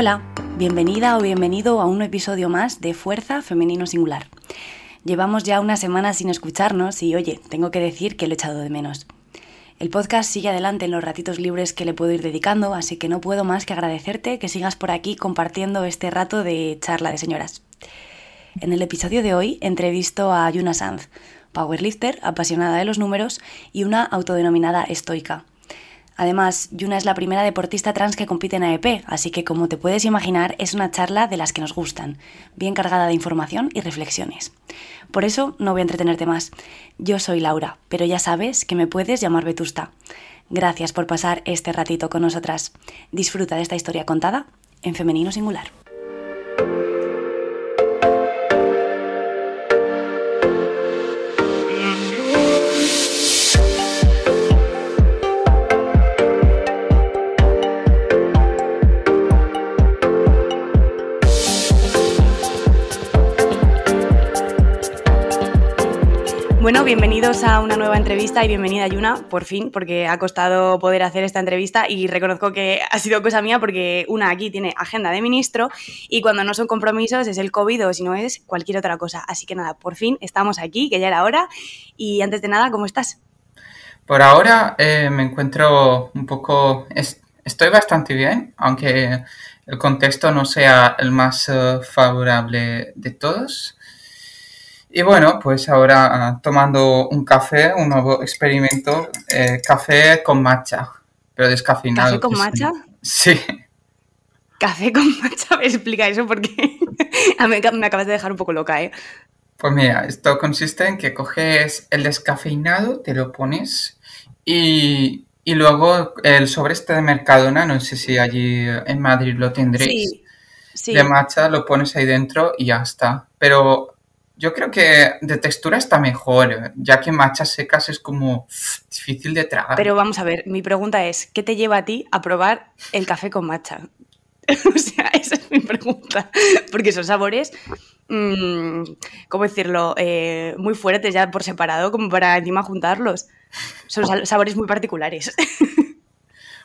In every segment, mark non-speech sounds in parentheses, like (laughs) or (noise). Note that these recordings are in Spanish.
Hola, bienvenida o bienvenido a un episodio más de Fuerza Femenino Singular. Llevamos ya unas semanas sin escucharnos y oye, tengo que decir que lo he echado de menos. El podcast sigue adelante en los ratitos libres que le puedo ir dedicando, así que no puedo más que agradecerte que sigas por aquí compartiendo este rato de charla de señoras. En el episodio de hoy entrevisto a Yuna Sanz, powerlifter, apasionada de los números y una autodenominada estoica. Además, Yuna es la primera deportista trans que compite en AEP, así que como te puedes imaginar es una charla de las que nos gustan, bien cargada de información y reflexiones. Por eso no voy a entretenerte más. Yo soy Laura, pero ya sabes que me puedes llamar Vetusta. Gracias por pasar este ratito con nosotras. Disfruta de esta historia contada en femenino singular. Bueno, bienvenidos a una nueva entrevista y bienvenida Yuna, por fin, porque ha costado poder hacer esta entrevista y reconozco que ha sido cosa mía porque una aquí tiene agenda de ministro y cuando no son compromisos es el COVID o si no es cualquier otra cosa. Así que nada, por fin estamos aquí, que ya era hora. Y antes de nada, ¿cómo estás? Por ahora eh, me encuentro un poco... estoy bastante bien, aunque el contexto no sea el más eh, favorable de todos. Y bueno, pues ahora ah, tomando un café, un nuevo experimento, eh, café con matcha, pero descafeinado. ¿Café con matcha? (laughs) Sí. Café con matcha, me (laughs) explica eso porque (laughs) me acabas de dejar un poco loca, ¿eh? Pues mira, esto consiste en que coges el descafeinado, te lo pones y, y luego el sobre este de Mercadona, no sé si allí en Madrid lo tendréis, Sí, sí. de matcha, lo pones ahí dentro y ya está. Pero yo creo que de textura está mejor, ya que machas secas es como difícil de tragar. Pero vamos a ver, mi pregunta es, ¿qué te lleva a ti a probar el café con matcha? (laughs) o sea, esa es mi pregunta. Porque son sabores, mmm, ¿cómo decirlo? Eh, muy fuertes ya por separado, como para encima juntarlos. Son sabores muy particulares. (laughs)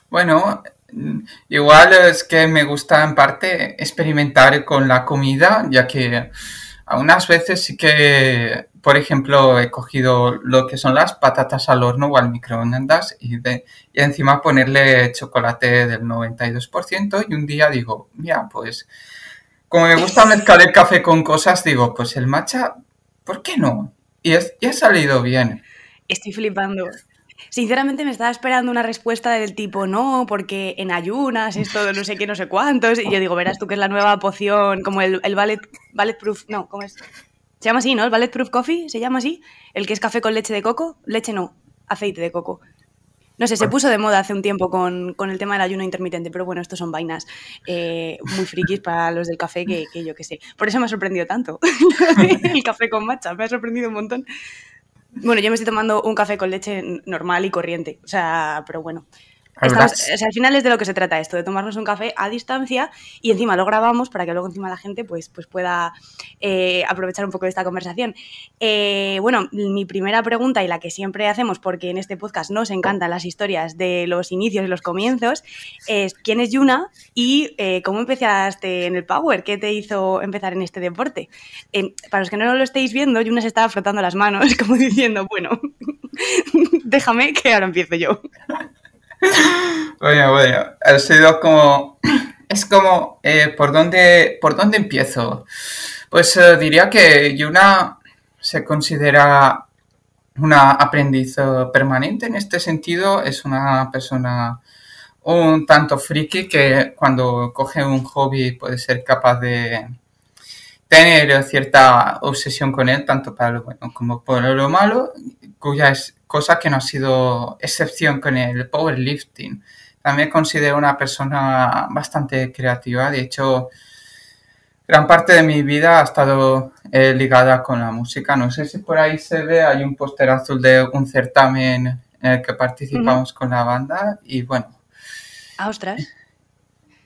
Bueno, igual es que me gusta en parte experimentar con la comida, ya que algunas veces sí que, por ejemplo, he cogido lo que son las patatas al horno o al microondas y, de- y encima ponerle chocolate del 92% y un día digo, mira, pues como me gusta mezclar el café con cosas, digo, pues el matcha, ¿por qué no? Y, es- y ha salido bien. Estoy flipando. Sinceramente me estaba esperando una respuesta del tipo, no, porque en ayunas, esto de no sé qué, no sé cuántos. Y yo digo, verás tú que es la nueva poción, como el, el ballet, ballet proof, no, ¿cómo es? Se llama así, ¿no? El ballet proof coffee, se llama así. El que es café con leche de coco. Leche no, aceite de coco. No sé, se puso de moda hace un tiempo con, con el tema del ayuno intermitente, pero bueno, estos son vainas eh, muy frikis para los del café que, que yo qué sé. Por eso me ha sorprendido tanto (laughs) el café con matcha, me ha sorprendido un montón. Bueno, yo me estoy tomando un café con leche normal y corriente, o sea, pero bueno. Estamos- o sea, al final es de lo que se trata esto, de tomarnos un café a distancia y encima lo grabamos para que luego encima la gente pues, pues pueda eh, aprovechar un poco de esta conversación. Eh, bueno, mi primera pregunta y la que siempre hacemos, porque en este podcast nos encantan las historias de los inicios y los comienzos, es ¿quién es Yuna y eh, cómo empezaste en el Power? ¿Qué te hizo empezar en este deporte? Para los que no lo estéis viendo, Yuna se estaba frotando las manos (laughs) como diciendo, bueno, (laughs) déjame que ahora empiezo yo. Bueno, bueno, ha sido como... Es como, eh, ¿por dónde, ¿por dónde empiezo? Pues eh, diría que Yuna se considera una aprendiz eh, permanente en este sentido. Es una persona un tanto friki que cuando coge un hobby puede ser capaz de tener cierta obsesión con él, tanto para lo bueno como para lo malo, cuya es cosa que no ha sido excepción con el powerlifting. También considero una persona bastante creativa, de hecho, gran parte de mi vida ha estado eh, ligada con la música. No sé si por ahí se ve, hay un póster azul de un certamen en el que participamos con la banda y bueno, Ah, ostras.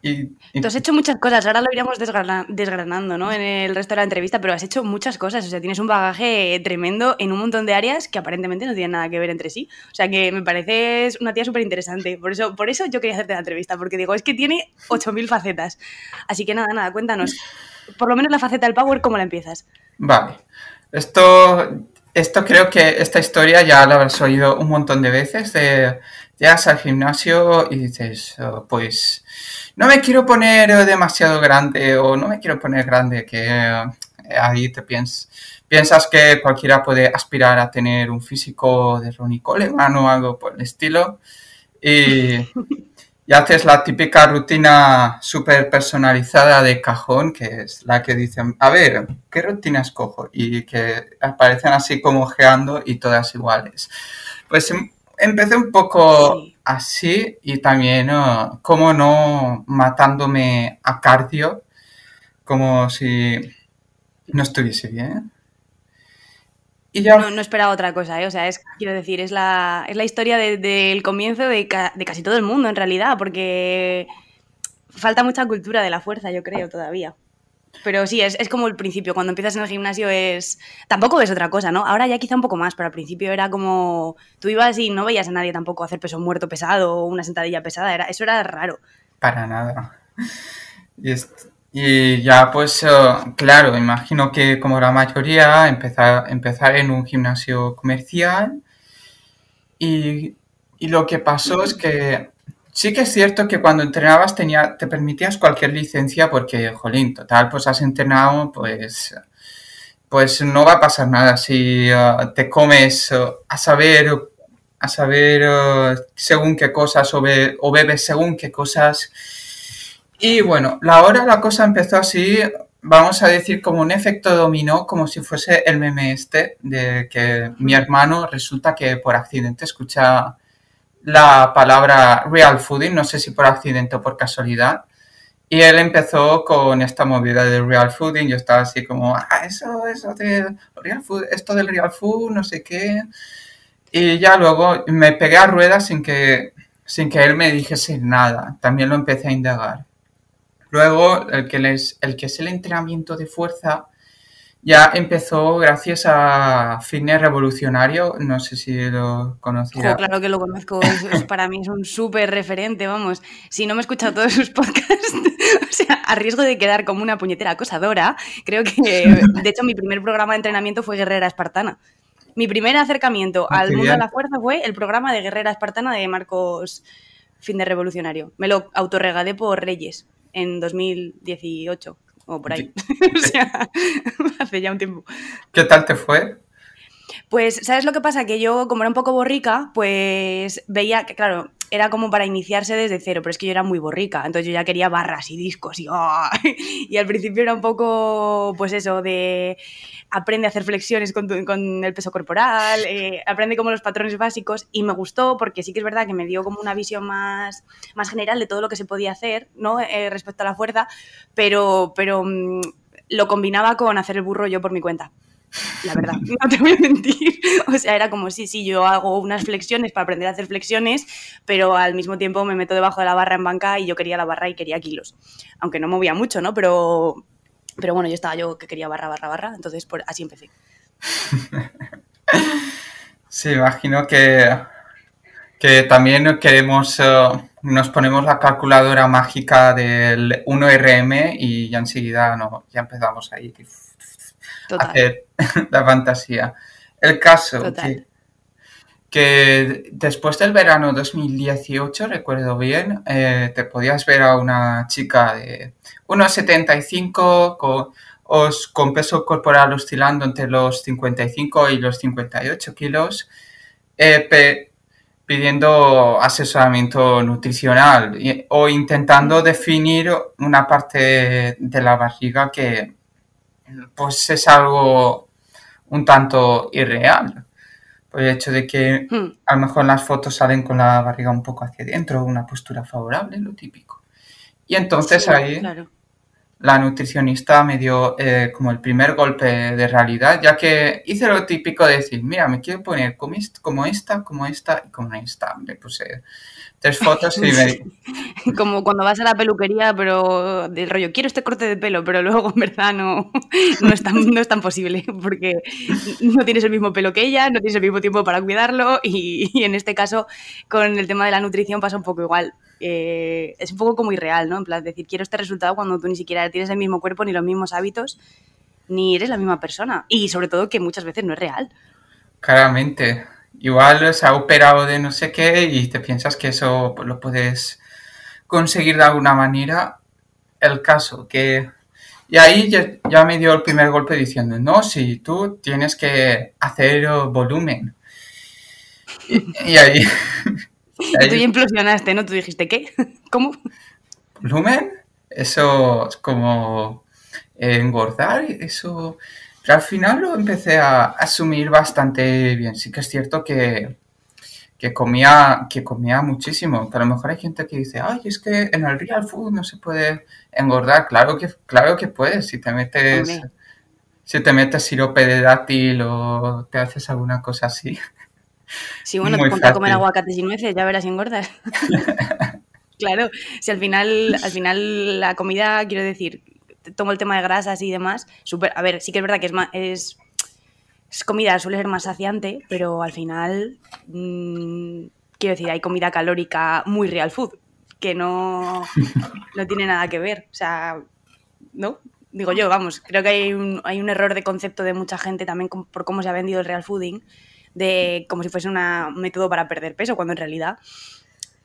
Y, Tú has hecho muchas cosas, ahora lo iremos desgranando ¿no? en el resto de la entrevista, pero has hecho muchas cosas, o sea, tienes un bagaje tremendo en un montón de áreas que aparentemente no tienen nada que ver entre sí. O sea, que me pareces una tía súper interesante. Por eso, por eso yo quería hacerte la entrevista, porque digo, es que tiene 8.000 facetas. Así que nada, nada, cuéntanos, por lo menos la faceta del Power, ¿cómo la empiezas? Vale, esto, esto creo que esta historia ya la habrás oído un montón de veces, de llegas al gimnasio y dices, oh, pues no me quiero poner demasiado grande o no me quiero poner grande, que eh, ahí te piensas, piensas que cualquiera puede aspirar a tener un físico de Ronnie Coleman o algo por el estilo. Y, (laughs) y haces la típica rutina súper personalizada de cajón, que es la que dicen, a ver, ¿qué rutina escojo? Y que aparecen así como geando y todas iguales. Pues em, empecé un poco así y también, como no, matándome a cardio, como si no estuviese bien. Y ya... No, esperaba otra cosa, ¿eh? o sea, es, quiero decir, es la, es la historia del comienzo de casi todo el mundo en realidad, porque falta mucha cultura de la fuerza, yo creo, todavía. Pero sí, es, como el principio. Cuando empiezas en el gimnasio es. Tampoco ves otra cosa, ¿no? Ahora ya quizá un poco más, pero al principio era como. Tú ibas y no veías a nadie tampoco hacer peso muerto pesado o una sentadilla pesada. Era... Eso era raro. Para nada. Y, ya, pues, eh, claro, imagino que como la mayoría, empezar, empezar en un gimnasio comercial. Y, y lo que pasó es que Sí que es cierto que cuando entrenabas tenía, te permitías cualquier licencia porque, jolín, total, pues has entrenado, pues, pues no va a pasar nada si uh, te comes uh, a saber, a saber uh, según qué cosas o, o, bebes según qué cosas. Y bueno, la hora la cosa empezó así, vamos a decir como un efecto dominó, como si fuese el meme este, de que mi hermano resulta que por accidente escucha la palabra real fooding, no sé si por accidente o por casualidad. Y él empezó con esta movida del real fooding. Yo estaba así como, ah, eso, eso de real food, esto del real food, no sé qué. Y ya luego me pegué a ruedas sin que, sin que él me dijese nada. También lo empecé a indagar. Luego, el que, les, el que es el entrenamiento de fuerza, ya empezó gracias a Fitness Revolucionario, no sé si lo conocías. claro que lo conozco, para mí es un súper referente, vamos. Si no me he escuchado todos sus podcasts, (laughs) o sea, a riesgo de quedar como una puñetera acosadora, creo que, de hecho, mi primer programa de entrenamiento fue Guerrera Espartana. Mi primer acercamiento ah, al mundo de la fuerza fue el programa de Guerrera Espartana de Marcos Fitness Revolucionario. Me lo autorregalé por Reyes en 2018 o por ahí. (laughs) o sea, (laughs) hace ya un tiempo. ¿Qué tal te fue? Pues, ¿sabes lo que pasa? Que yo, como era un poco borrica, pues veía que, claro, era como para iniciarse desde cero, pero es que yo era muy borrica, entonces yo ya quería barras y discos y, ¡oh! (laughs) y al principio era un poco, pues eso, de aprende a hacer flexiones con, con el peso corporal, eh, aprende como los patrones básicos y me gustó porque sí que es verdad que me dio como una visión más, más general de todo lo que se podía hacer, ¿no? Eh, respecto a la fuerza, pero, pero mm, lo combinaba con hacer el burro yo por mi cuenta la verdad, (laughs) no te voy a mentir. O sea, era como, sí, sí, yo hago unas flexiones para aprender a hacer flexiones, pero al mismo tiempo me meto debajo de la barra en banca y yo quería la barra y quería kilos. Aunque no movía mucho, ¿no? Pero, pero bueno, yo estaba yo que quería barra, barra, barra, entonces por, así empecé. (laughs) Sí, imagino que, que también queremos, eh, nos ponemos la calculadora mágica del 1RM y ya enseguida no, ya empezamos ahí hacer (laughs) la fantasía. El caso que, después del verano 2018, recuerdo bien, eh, te podías ver a una chica de 1,75 con, con peso corporal oscilando entre los 55 y los 58 kilos, eh, pidiendo asesoramiento nutricional o intentando definir una parte de la barriga que pues es algo un tanto irreal. El hecho de que hmm. a lo mejor las fotos salen con la barriga un poco hacia adentro, una postura favorable, lo típico. Y entonces ahí la nutricionista me dio eh, como el primer golpe de realidad, ya que hice lo típico de decir, mira, me quiero poner como, esta, como esta y como esta. Me puse tres fotos y me... Como cuando vas a la peluquería, pero del rollo, quiero este corte de pelo, pero luego en verdad no, no, es, tan, no es tan posible, porque no tienes el mismo pelo que ella, no tienes el mismo tiempo para cuidarlo y, y en este caso con el tema de la nutrición pasa un poco igual. Eh, es un poco como irreal, ¿no? En plan, decir, quiero este resultado cuando tú ni siquiera tienes el mismo cuerpo, ni los mismos hábitos, ni eres la misma persona. Y sobre todo que muchas veces no es real. Claramente. Igual se ha operado de no sé qué y te piensas que eso lo puedes conseguir de alguna manera. El caso que... Y ahí ya, me dio el primer golpe diciendo, no, si tú tienes que hacer volumen. y (laughs) ahí... Tú ya implosionaste, ¿no? Tú dijiste, ¿qué? (laughs) ¿Cómo? ¿Volumen? Eso es como engordar, eso... Pero al final lo empecé a asumir bastante bien. Sí que es cierto que, que comía, que comía muchísimo. Pero a lo mejor hay gente que dice, ay, es que en el real food no se puede engordar. Claro que, claro que puedes. Si te metes, si te metes sirope de dátil o te haces alguna cosa así. Sí, bueno, te ponte a comer aguacates y nueces, ya verás si engordas. (laughs) claro, si al final, al final la comida, quiero decir, tomo el tema de grasas y demás, super, a ver, sí que es verdad que es, más, es, comida, suele ser más saciante, pero al final, mm, quiero decir, hay comida calórica muy real food, que no, no tiene nada que ver. O sea, ¿no? Digo yo, vamos, creo que hay un, hay un error de concepto de mucha gente también por cómo se ha vendido el real fooding de como si fuese un método para perder peso, cuando en realidad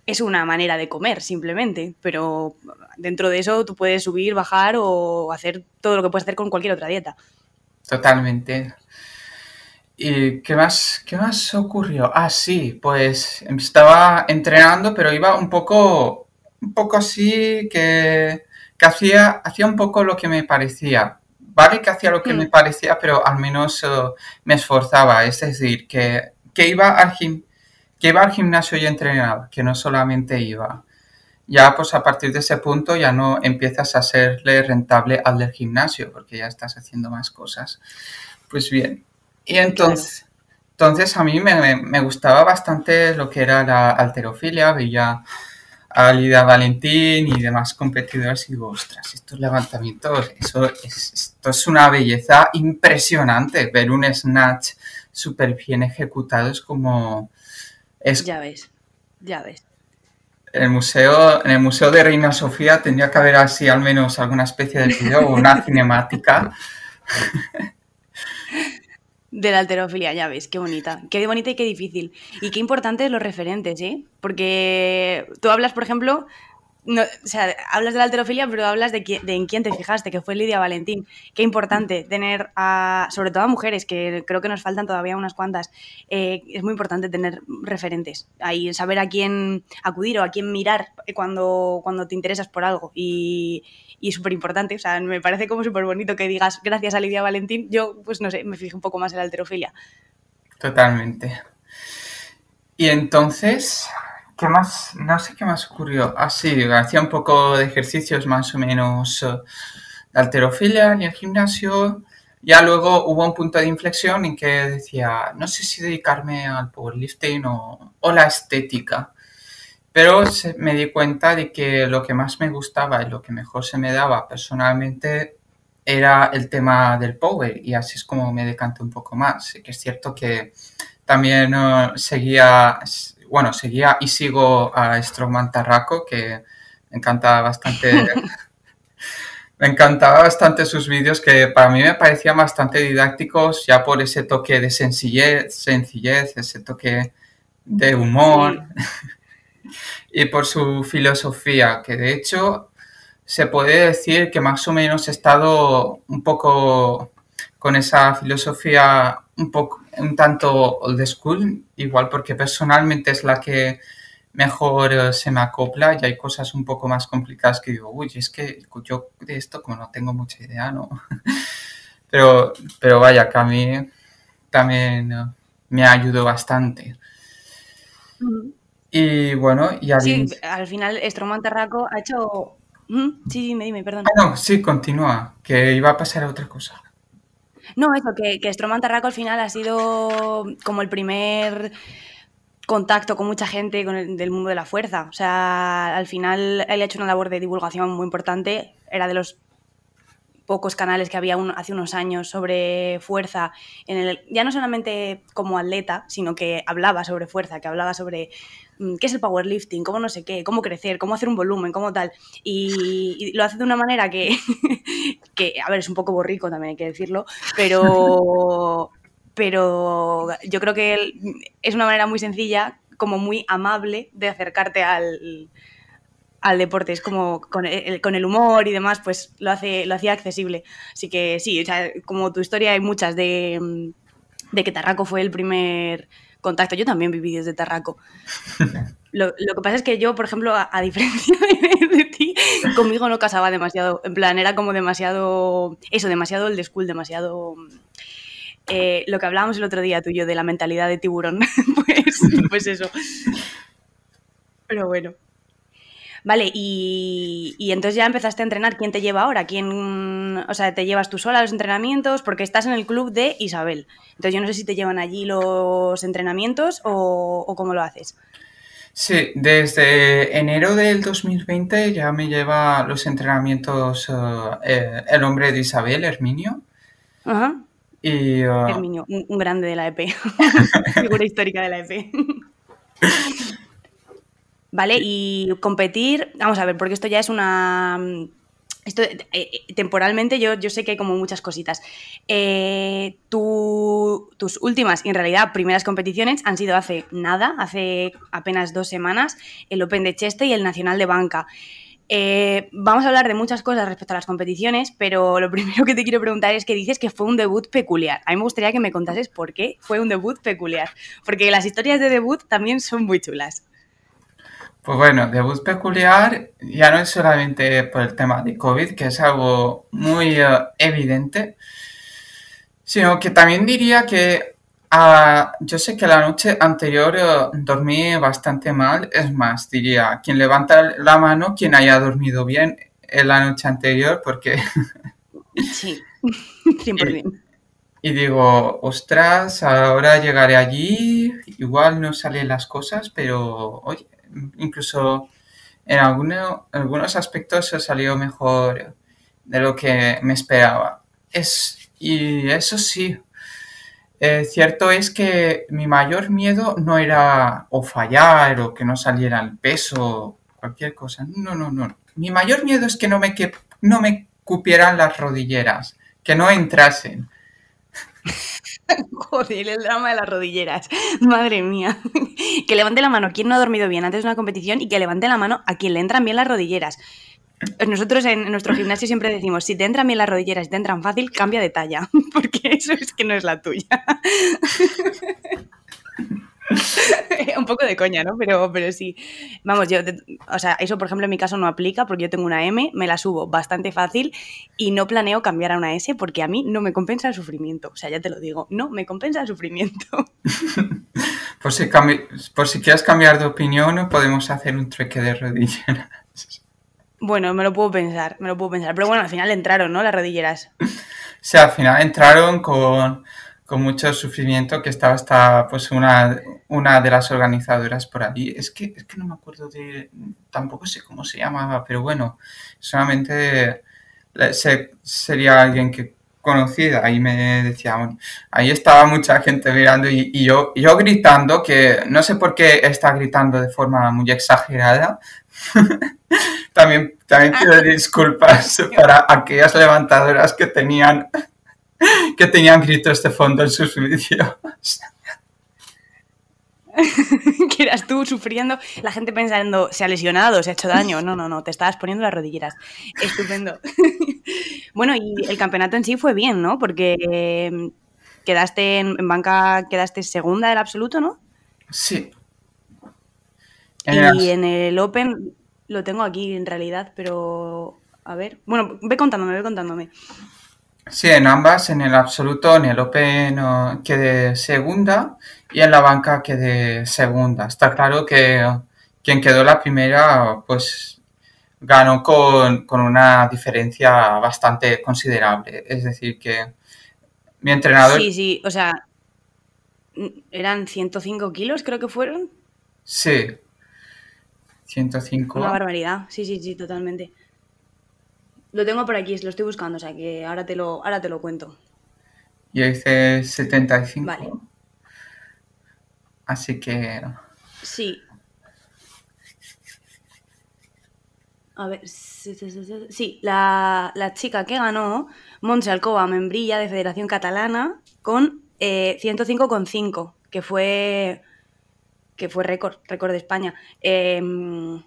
es una manera de comer simplemente, pero dentro de eso tú puedes subir, bajar o hacer todo lo que puedes hacer con cualquier otra dieta. Totalmente. ¿Y qué más, qué más ocurrió? Ah, sí, pues estaba entrenando, pero iba un poco, un poco así que, que hacía, hacía un poco lo que me parecía vale que hacía lo que me mm. parecía, pero al menos eh, me esforzaba. Es decir, que, iba al que iba al gimnasio y entrenaba, que no solamente iba. Ya pues a partir de ese punto ya no empiezas a serle rentable al del gimnasio, porque ya estás haciendo más cosas. Pues bien, y entonces, entonces a mí me, me, gustaba bastante lo que era la alterofilia, veía a Lidia Valentín y demás competidores y digo, ostras, estos levantamientos, eso es, esto es una belleza impresionante. Ver un snatch súper bien ejecutado es como... Es, ya ves, ya ves. En el, museo, en el Museo de Reina Sofía tendría que haber así al menos alguna especie de video o una (laughs) cinemática de la alterofilia, ya ves, qué bonita. Qué bonita y qué difícil. Y qué importantes los referentes, ¿eh? Porque tú hablas, por ejemplo, no, o sea, hablas de la alterofilia, pero hablas de, en quién te fijaste, que fue Lidia Valentín. Qué importante tener, a, sobre todo a mujeres, que creo que nos faltan todavía unas cuantas, eh, es muy importante tener referentes, ahí saber a quién acudir o a quién mirar cuando, cuando te interesas por algo. Y, y súper importante, o sea, me parece como súper bonito que digas gracias a Lidia Valentín, yo pues no sé, me fijé un poco más en la alterofilia. Totalmente. Y entonces, ¿Qué más? No sé qué más ocurrió. Ah, sí, hacía un poco de ejercicios más o menos eh, de alterofilia en el gimnasio. Ya luego hubo un punto de inflexión en que decía, no sé si dedicarme al powerlifting o, o la estética. Pero me di cuenta de que lo que más me gustaba y lo que mejor se me daba personalmente era el tema del power y así es como me decanté un poco más. Que es cierto que también uh, seguía bueno, seguía y sigo a Strongman Tarraco, que me encanta bastante. (laughs) me encantaba bastante sus vídeos, que para mí me parecían bastante didácticos, ya por ese toque de sencillez, sencillez ese toque de humor. (laughs) y por su filosofía, que de hecho se puede decir que más o menos he estado un poco con esa filosofía un poco un tanto old school, igual porque personalmente es la que mejor eh, se me acopla y hay cosas un poco más complicadas que digo, uy, es que yo de esto como no tengo mucha idea, ¿no? (laughs) pero, pero vaya, que a mí también eh, me ayudó bastante. Y bueno, y al... Sí, al final Stroman Tarraco ha hecho... Sí, dime, dime, perdón. Ah, no, sí, continúa, que iba a pasar a otra cosa. No, eso, que, que Stroman Tarraco al final ha sido como el primer contacto con mucha gente con del mundo de la fuerza. O sea, al final él ha hecho una labor de divulgación muy importante. Era de los pocos canales que había hace unos años sobre fuerza, en el, ya no solamente como atleta, sino que hablaba sobre fuerza, que hablaba sobre mm, qué es el powerlifting, cómo no sé qué, cómo crecer, cómo hacer un volumen, cómo tal. Y, lo hace de una manera que, (laughs) que, a ver, es un poco borrico también hay que decirlo, pero, (laughs) pero yo creo que es una manera muy sencilla, como muy amable de acercarte al, al deporte. Es como con el, humor y demás, pues lo, hace, lo hacía accesible. Así que sí, como tu historia hay muchas de, de que Tarraco fue el primer contacto. Yo también viví desde Tarraco. (laughs) Lo, que pasa es que yo, por ejemplo, a, diferencia (laughs) de, ti, conmigo no casaba demasiado. En plan, era como demasiado. Eso, demasiado el de school, demasiado. Eh, lo que hablábamos el otro día tú y yo de la mentalidad de tiburón. (laughs) pues, pues eso. Pero bueno. Vale, y, entonces ya empezaste a entrenar. ¿Quién te lleva ahora? ¿Quién, o sea, te llevas tú sola a los entrenamientos? Porque estás en el club de Isabel. Entonces yo no sé si te llevan allí los entrenamientos o, cómo lo haces. Sí, desde enero del 2020 ya me lleva los entrenamientos eh, eh, el hombre de Isabel, Herminio. Ajá. Y, uh... Herminio, un, un, grande de la EP, (laughs) (laughs) figura histórica de la EP. (laughs) ¿vale? Y competir, vamos a ver, porque esto ya es una... Esto, eh, eh, temporalmente yo, yo sé que hay como muchas cositas. Eh, tus últimas y en realidad primeras competiciones han sido hace nada, hace apenas dos semanas, el Open de Cheste y el Nacional de Banca. vamos a hablar de muchas cosas respecto a las competiciones, pero lo (laughs) primero que te quiero preguntar es que dices que fue un debut peculiar. A mí me gustaría que me contases por qué fue un debut peculiar, porque las historias de debut también son muy chulas. Pues bueno, debut peculiar ya no es solamente por el tema de COVID, que es algo muy eh, evidente, sino que también diría que ah, yo sé que la noche anterior eh, dormí bastante mal, es más, diría, quien levanta la mano, quien haya dormido bien en la noche anterior, porque... (laughs) sí, 100%. (laughs) Y, y digo, ostras, ahora llegaré allí, igual no salen las cosas, pero oye, incluso en algunos aspectos se salió mejor de lo que me esperaba. Es, y eso sí, eh, cierto es que mi mayor miedo no era o fallar o que no saliera el peso, cualquier cosa. No, no, no. Mi mayor miedo es que no me, que, no me cupieran las rodilleras, que no entrasen. (laughs) Joder, el drama de las rodilleras. Madre mía. (laughs) Que levante la mano quien no ha dormido bien antes de una competición y que levante la mano a quien le entran bien las rodilleras. Nosotros en nuestro gimnasio siempre decimos, si te entran bien las rodilleras y te entran fácil, cambia de talla, (laughs) porque eso es que no es la tuya. (laughs) un poco de coña, ¿no? Pero, pero sí. Vamos, yo, o sea, eso por ejemplo en mi caso no aplica porque yo tengo una M, me la subo bastante fácil y no planeo cambiar a una S porque a mí no me compensa el sufrimiento. O sea, ya te lo digo, no me compensa el sufrimiento. (laughs) por, si por si quieres cambiar de opinión, podemos hacer un trueque de rodilleras. Bueno, me lo puedo pensar, me lo puedo pensar. Pero bueno, al final entraron, ¿no? Las rodilleras. (laughs) Sí, al final entraron con con mucho sufrimiento que estaba hasta pues una, una de las organizadoras por ahí. Es que, es que no me acuerdo de, tampoco sé cómo se llamaba, pero bueno, solamente sería alguien que conocida. Ahí me decía, ahí estaba mucha gente mirando y, yo, yo gritando, que no sé por qué está gritando de forma muy exagerada. (laughs) también, también pido (laughs) disculpas para aquellas levantadoras que tenían que tenían gritos de fondo en sus vídeos. (laughs) que eras tú sufriendo, la gente pensando, se ha lesionado, se ha hecho daño. No, no, no, te estabas poniendo las rodilleras. Estupendo. (laughs) bueno, y el campeonato en sí fue bien, ¿no? Porque em, quedaste en, banca, quedaste segunda del absoluto, ¿no? Sí. y en el Open lo tengo aquí en realidad, pero a ver. Bueno, ve contándome, ve contándome. Sí, en ambas, en el absoluto, en el Open quedé segunda y en la banca quedé segunda. Está claro que quien quedó la primera, pues ganó con, una diferencia bastante considerable. Es decir, que mi entrenador... Sí, sí, o sea, eran 105 kilos, creo que fueron. Sí. 105. Una barbaridad, sí, sí, sí, totalmente. Lo tengo por aquí, lo estoy buscando, o sea que ahora te lo, ahora te lo cuento. Yo hice 75. Vale. Así que. Sí. A ver, sí, la, la chica que ganó, Montse Alcoba, membrilla de Federación Catalana, con eh, 105,5, que fue que fue récord, récord de España. Em,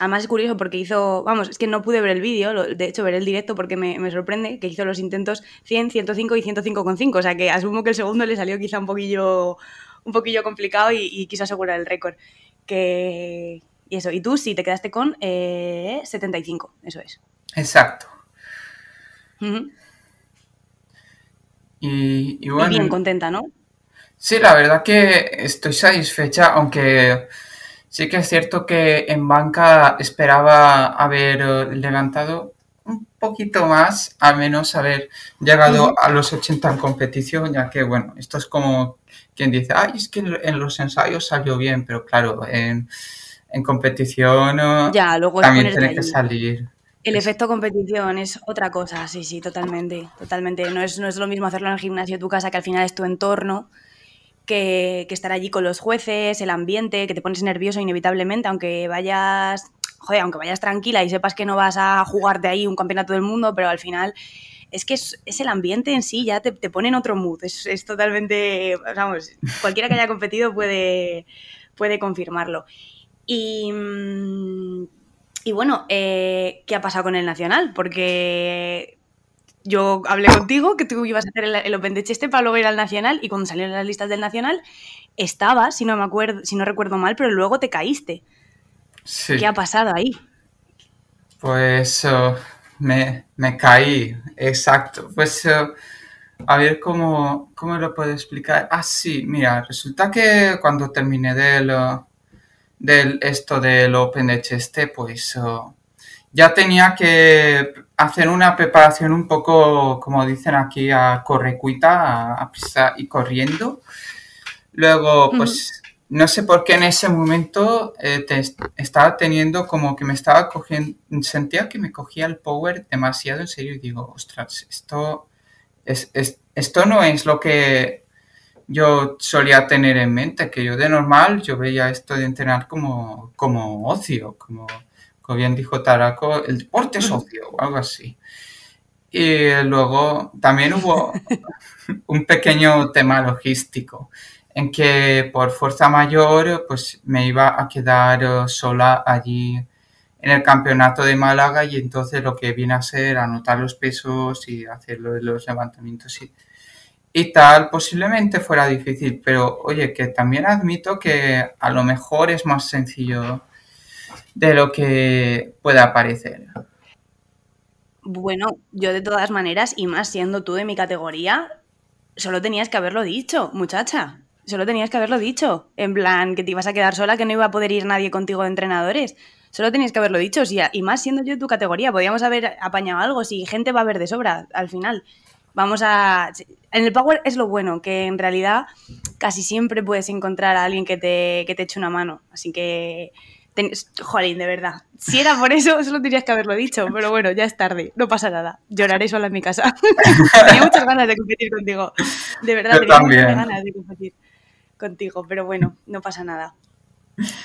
además es curioso porque hizo, vamos, es que no pude ver el vídeo, de hecho ver el directo porque me, sorprende que hizo los intentos 100, 105 y 105,5, o sea que asumo que el segundo le salió quizá un poquillo, un poquillo complicado y, quiso asegurar el récord. Que, y eso, y tú sí te quedaste con 75, eh, eso es. Exacto. y, bueno, y bien contenta, ¿no? Sí, la verdad que estoy satisfecha, aunque sí que es cierto que en banca esperaba haber eh, levantado un poquito más, al menos haber llegado a los 80 en competición, ya que, bueno, esto es como quien dice, ay, es que en los ensayos salió bien, pero claro, en, competición eh, ya, luego también tiene que salir. El efecto competición es otra cosa, sí, sí, totalmente, totalmente. No es, no es lo mismo hacerlo en el gimnasio de tu casa, que al final es tu entorno, que, estar allí con los jueces, el ambiente, que te pones nervioso inevitablemente, aunque vayas, joder, aunque vayas tranquila y sepas que no vas a jugarte ahí un campeonato del mundo, pero al final es que es, el ambiente en sí, ya te, pone en otro mood, es, totalmente, vamos, cualquiera que haya competido puede, puede confirmarlo. Y, mm, y bueno, eh, ¿qué ha pasado con el Nacional? Porque yo hablé contigo que tú ibas a hacer el, Open de Cheste para luego ir al Nacional y cuando salieron las listas del Nacional estabas, si no me acuerdo, si no recuerdo mal, pero luego te caíste. Sí. ¿Qué ha pasado ahí? Pues oh, me, caí, exacto. Pues oh, a ver cómo, cómo lo puedo explicar. Ah, sí, mira, resulta que cuando terminé del, oh, del esto del Open de Cheste, pues ya tenía que hacer una preparación un poco, como dicen aquí, a correcuita, a, a y corriendo. Luego, pues, no sé por qué en ese momento eh, estaba teniendo como que me estaba cogiendo, sentía que me cogía el power demasiado en serio y digo, ostras, esto, es, esto no es lo que yo solía tener en mente, que yo de normal yo veía esto de entrenar como, como ocio, como como bien dijo Taraco, el deporte socio o algo así. Y luego también hubo (laughs) un pequeño tema logístico en que por fuerza mayor pues me iba a quedar sola allí en el campeonato de Málaga y entonces lo que viene a ser anotar los pesos y hacer los levantamientos y, y tal posiblemente fuera difícil, pero oye que también admito que a lo mejor es más sencillo de lo que pueda parecer. Bueno, yo de todas maneras, y más siendo tú de mi categoría, solo tenías que haberlo dicho, muchacha. Solo tenías que haberlo dicho. En plan, que te ibas a quedar sola, que no iba a poder ir nadie contigo de entrenadores. Solo tenías que haberlo dicho. y más siendo yo de tu categoría, podíamos haber apañado algo. Si gente va a ver de sobra al final. Vamos a. En el Power es lo bueno, que en realidad casi siempre puedes encontrar a alguien que te, que te eche una mano. Así que Jolín, de verdad. Si era por eso, solo tendrías que haberlo dicho, pero bueno, ya es tarde, no pasa nada. Lloraré sola en mi casa. (laughs) tenía muchas ganas de competir contigo. De verdad, tenía muchas ganas de competir contigo, pero bueno, no pasa nada.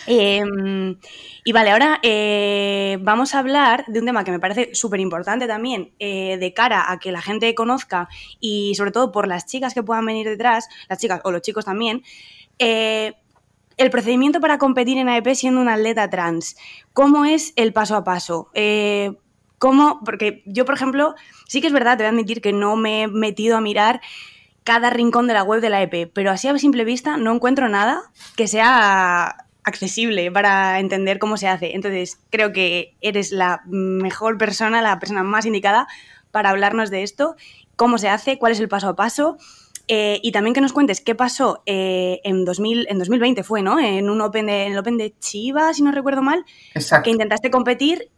Em, y vale, ahora eh, vamos a hablar de un tema que me parece súper importante también eh, de cara a que la gente conozca y sobre todo por las chicas que puedan venir detrás, las chicas o los chicos también. El procedimiento para competir en AEP siendo un atleta trans. ¿Cómo es el paso a paso? Eh, ¿Cómo? Porque yo, por ejemplo, sí que es verdad, te voy a admitir que no me he metido a mirar cada rincón de la web de la EP, pero así a simple vista no encuentro nada que sea accesible para entender cómo se hace. Entonces, creo que eres la mejor persona, la persona más indicada para hablarnos de esto, cómo se hace, cuál es el paso a paso eh, y también que nos cuentes qué pasó eh, en, 2000, en 2020 fue, ¿no? En un Open de, en el Open de Chivas, si no recuerdo mal, que intentaste competir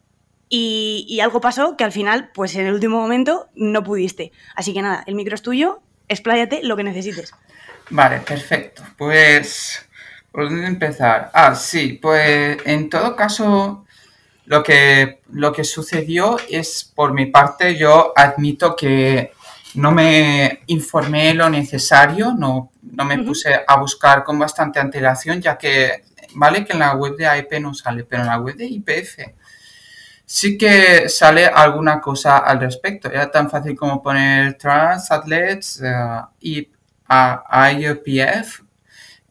y, algo pasó que al final, pues en el último momento, no pudiste. Así que nada, el micro es tuyo, expláyate lo que necesites. Vale, perfecto. Pues, ¿por dónde empezar? Ah, sí, pues en todo caso, lo que, lo que sucedió es, por mi parte, yo admito que no me informé lo necesario, no, no me puse a buscar con bastante antelación, ya que vale que en la web de AEP no sale, pero en la web de IPF sí que sale alguna cosa al respecto. Era tan fácil como poner trans athletes uh, y a IPF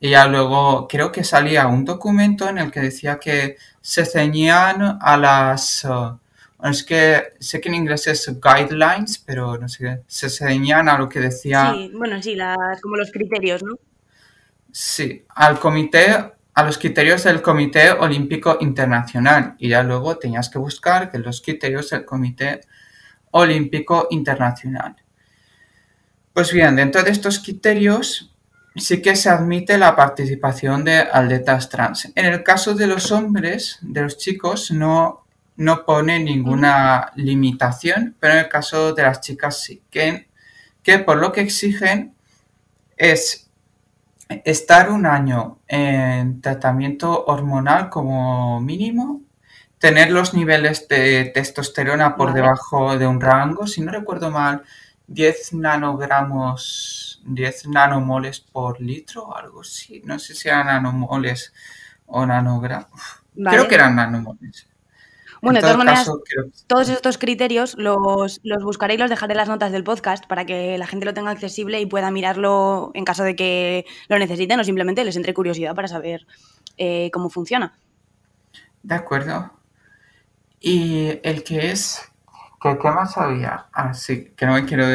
y ya luego creo que salía un documento en el que decía que se ceñían a las... Uh, es que sé que en inglés es guidelines, pero no sé, se ceñían a lo que decía... Sí, bueno, sí, las, como los criterios, ¿no? Sí, al comité, a los criterios del Comité Olímpico Internacional. Y ya luego tenías que buscar que los criterios del Comité Olímpico Internacional. Pues bien, dentro de estos criterios sí que se admite la participación de atletas trans. En el caso de los hombres, de los chicos, no, no pone ninguna limitación, pero en el caso de las chicas sí, que, que por lo que exigen es estar un año en tratamiento hormonal como mínimo, tener los niveles de testosterona por debajo de un rango, si no recuerdo mal, 10 nanogramos, 10 nanomoles por litro o algo así. No sé si eran nanomoles o nanogramos. Creo que eran nanomoles. Bueno, de todas maneras, todos estos criterios los, los, buscaré y los dejaré en las notas del podcast para que la gente lo tenga accesible y pueda mirarlo en caso de que lo necesiten o simplemente les entre curiosidad para saber eh, cómo funciona. De acuerdo. Y el que es ¿Qué, más había? Ah, sí, que no me quiero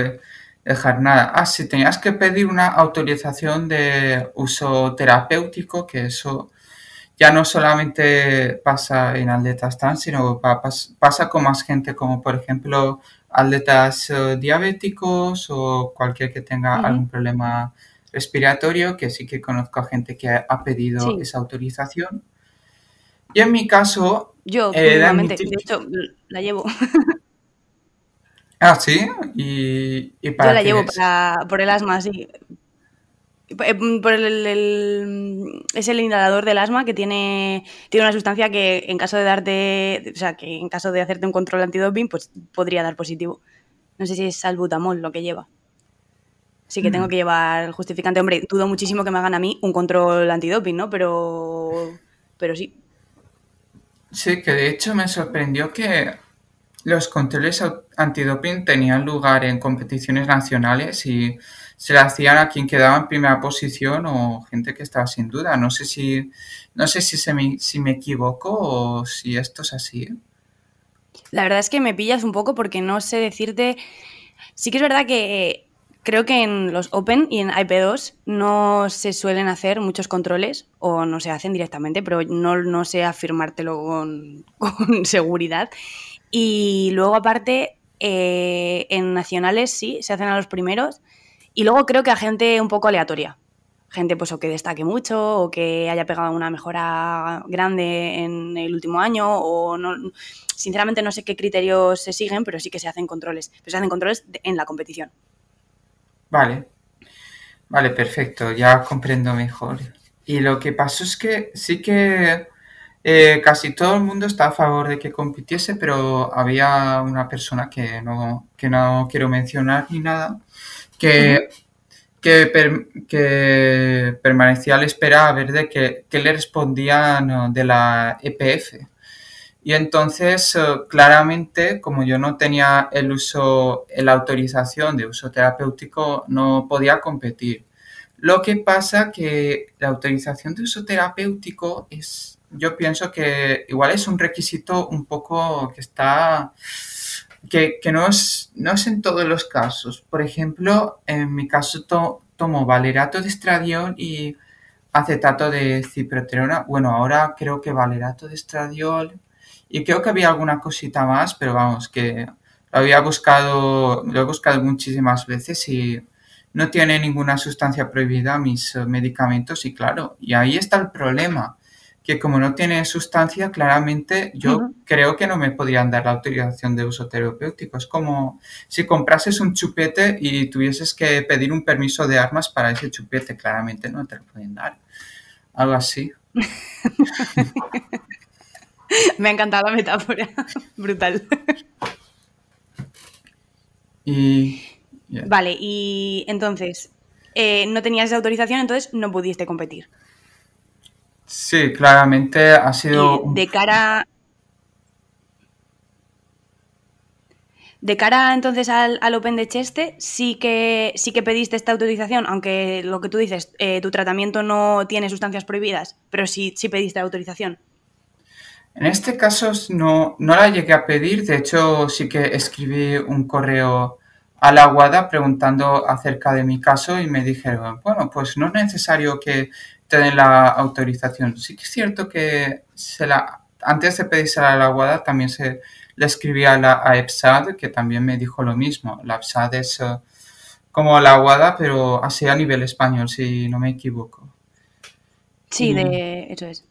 dejar nada. Ah, sí, tenías que pedir una autorización de uso terapéutico, que eso ya no solamente pasa en atletas trans, sino pasa con más gente, como por ejemplo atletas eh, diabéticos o cualquier que tenga algún problema respiratorio, que sí que conozco a gente que ha pedido esa autorización. Y en mi caso... Yo, eh, de hecho, la llevo. Ah, sí, y, para Yo la llevo por el asma, sí. Eh, por el, es el inhalador del asma que tiene, tiene una sustancia que en caso de darte, o sea, que en caso de hacerte un control antidoping, pues podría dar positivo. No sé si es salbutamol lo que lleva. Sí que tengo mm. que llevar el justificante. Hombre, dudo muchísimo que me hagan a mí un control antidoping, ¿no? Pero, pero sí. Sí, que de hecho me sorprendió que los controles antidoping tenían lugar en competiciones nacionales y se le hacían a quien quedaba en primera posición o gente que estaba sin duda. No sé si, no sé si, se me, si me equivoco o si esto es así. La verdad es que me pillas un poco porque no sé decirte. Sí que es verdad que creo que en los Open y en IP2 no se suelen hacer muchos controles o no se hacen directamente, pero no, no sé afirmártelo con, (laughs) con seguridad. Y luego, aparte, eh, en nacionales sí, se hacen a los primeros. Y luego creo que a gente un poco aleatoria. Gente pues o que destaque mucho o que haya pegado una mejora grande en el último año o no, sinceramente no sé qué criterios se siguen, pero sí que se hacen controles. Pero se hacen controles en la competición. Vale, vale, perfecto, ya comprendo mejor. Y lo que pasó es que sí que eh, casi todo el mundo está a favor de que compitiese, pero había una persona que no, que no quiero mencionar ni nada, que, que, permanecía a la espera a ver de qué, le respondían de la EPF. Y entonces, eh, claramente, como yo no tenía el uso, la autorización de uso terapéutico, no podía competir. Lo que pasa que la autorización de uso terapéutico es yo pienso que igual es un requisito un poco que está, que, no, es, no es en todos los casos. Por ejemplo, en mi caso tomo valerato de estradiol y acetato de ciproterona. Bueno, ahora creo que valerato de estradiol y creo que había alguna cosita más, pero vamos, que lo había buscado, lo he buscado muchísimas veces y no tiene ninguna sustancia prohibida mis medicamentos y claro, y ahí está el problema que como no tiene sustancia, claramente yo creo que no me podrían dar la autorización de uso terapéutico. Es como si comprases un chupete y tuvieses que pedir un permiso de armas para ese chupete, claramente no te lo pueden dar. Algo así. (laughs) me ha encantado la metáfora. (laughs) Brutal. Y... Vale, y entonces, eh, no tenías esa autorización, entonces no pudiste competir. Sí, claramente ha sido... de cara... De cara entonces al, Open de Cheste, sí que, sí que pediste esta autorización, aunque lo que tú dices, eh, tu tratamiento no tiene sustancias prohibidas, pero sí, sí pediste autorización. En este caso no, no la llegué a pedir, de hecho sí que escribí un correo a la Guada preguntando acerca de mi caso y me dijeron, bueno, pues no es necesario que te la autorización. Sí que es cierto que se la, antes de pedirse a la Guada también se le escribí a la EPSAD, que también me dijo lo mismo. La EPSAD es eh, como la Guada, pero así a nivel español, si no me equivoco. Sí, de eso es.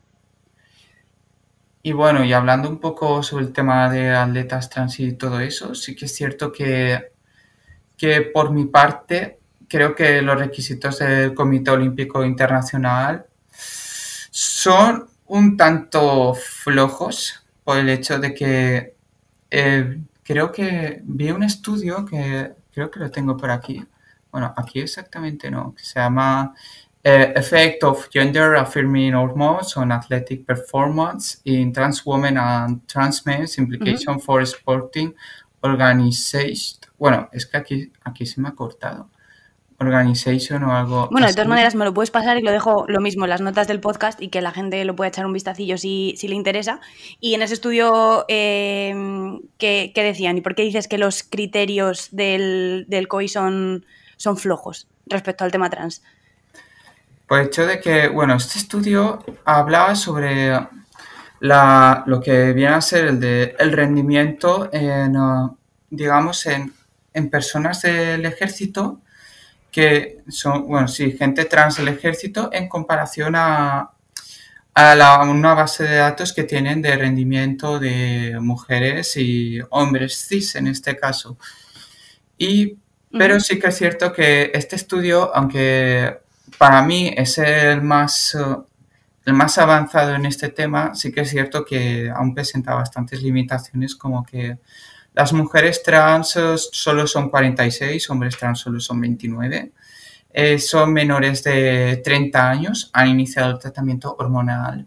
Y bueno, y hablando un poco sobre el tema de atletas trans y todo eso, sí que es cierto que, que por mi parte creo que los requisitos del Comité Olímpico Internacional son un tanto flojos por el hecho de que eh, creo que vi un estudio que creo que lo tengo por aquí. Bueno, aquí exactamente no, que se llama eh, Effect of Gender Affirming Hormones on Athletic Performance in Trans Women and Trans Men, Implication for Sporting Organization. Bueno, es que aquí, aquí se me ha cortado. Organization o algo. Bueno, de todas maneras me lo puedes pasar y lo dejo lo mismo en las notas del podcast y que la gente lo pueda echar un vistacillo si, si le interesa. Y en ese estudio, eh, ¿qué, decían? ¿Y por qué dices que los criterios del, del COI son, son flojos respecto al tema trans? El hecho de que, bueno, este estudio hablaba sobre la, lo que viene a ser el, de, el rendimiento en, digamos, en, en personas del ejército que son, bueno, sí, gente trans del ejército en comparación a, a, una base de datos que tienen de rendimiento de mujeres y hombres cis en este caso. Y, pero sí que es cierto que este estudio, aunque para mí es el más, el más avanzado en este tema, sí que es cierto que aún presenta bastantes limitaciones como que las mujeres trans solo son 46, hombres trans solo son 29. Eh, son menores de 30 años, han iniciado el tratamiento hormonal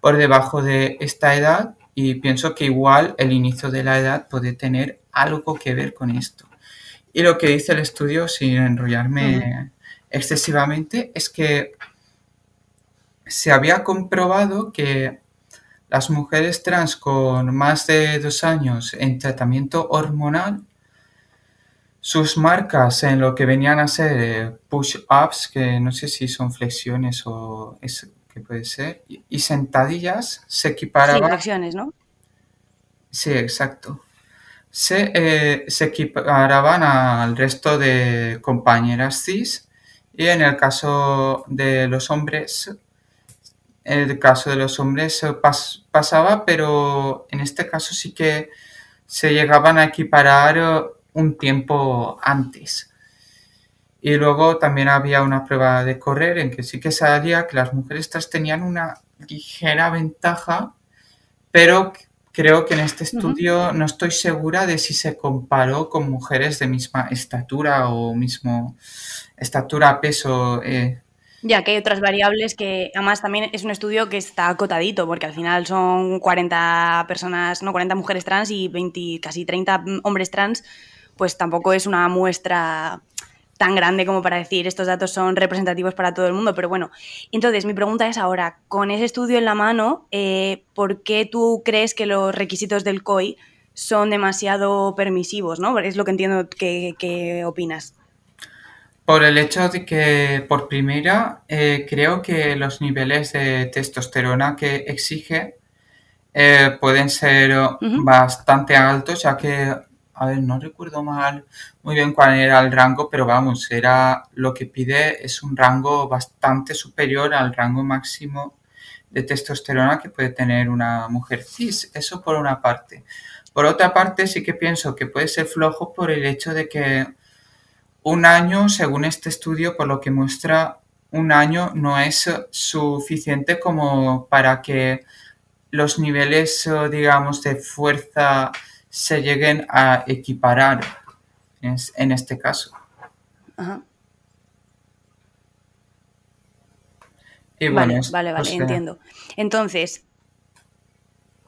por debajo de esta edad y pienso que igual el inicio de la edad puede tener algo que ver con esto. Y lo que dice el estudio, sin enrollarme excesivamente, es que se había comprobado que las mujeres trans con más de dos años en tratamiento hormonal, sus marcas en lo que venían a ser eh, push-ups, que no sé si son flexiones o es que puede ser, y, sentadillas se equiparaban. Sí, flexiones, ¿no? Sí, exacto. Se, eh, se equiparaban al resto de compañeras cis y en el caso de los hombres en el caso de los hombres pasaba, pero en este caso sí que se llegaban a equiparar eh, un tiempo antes. Y luego también había una prueba de correr en que sí que salía que las mujeres tenían una ligera ventaja, pero creo que en este estudio no estoy segura de si se comparó con mujeres de misma estatura o mismo estatura, peso. Eh, ya que hay otras variables que además también es un estudio que está acotadito, porque al final son 40 personas, no 40 mujeres trans y 20, casi 30 hombres trans, pues tampoco es una muestra tan grande como para decir estos datos son representativos para todo el mundo, pero bueno. Entonces, mi pregunta es ahora, con ese estudio en la mano, eh, ¿por qué tú crees que los requisitos del COI son demasiado permisivos? ¿no? Es lo que entiendo que opinas. Por el hecho de que, por primera, eh, creo que los niveles de testosterona que exige eh, pueden ser bastante altos, ya que, a ver, no recuerdo mal muy bien cuál era el rango, pero vamos, era lo que pide es un rango bastante superior al rango máximo de testosterona que puede tener una mujer cis. Eso por una parte. Por otra parte, sí que pienso que puede ser flojo por el hecho de que un año, según este estudio, por lo que muestra, un año no es suficiente como para que los niveles, digamos, de fuerza se lleguen a equiparar en este caso. Ajá. vale, vale, vale, entiendo. Entonces,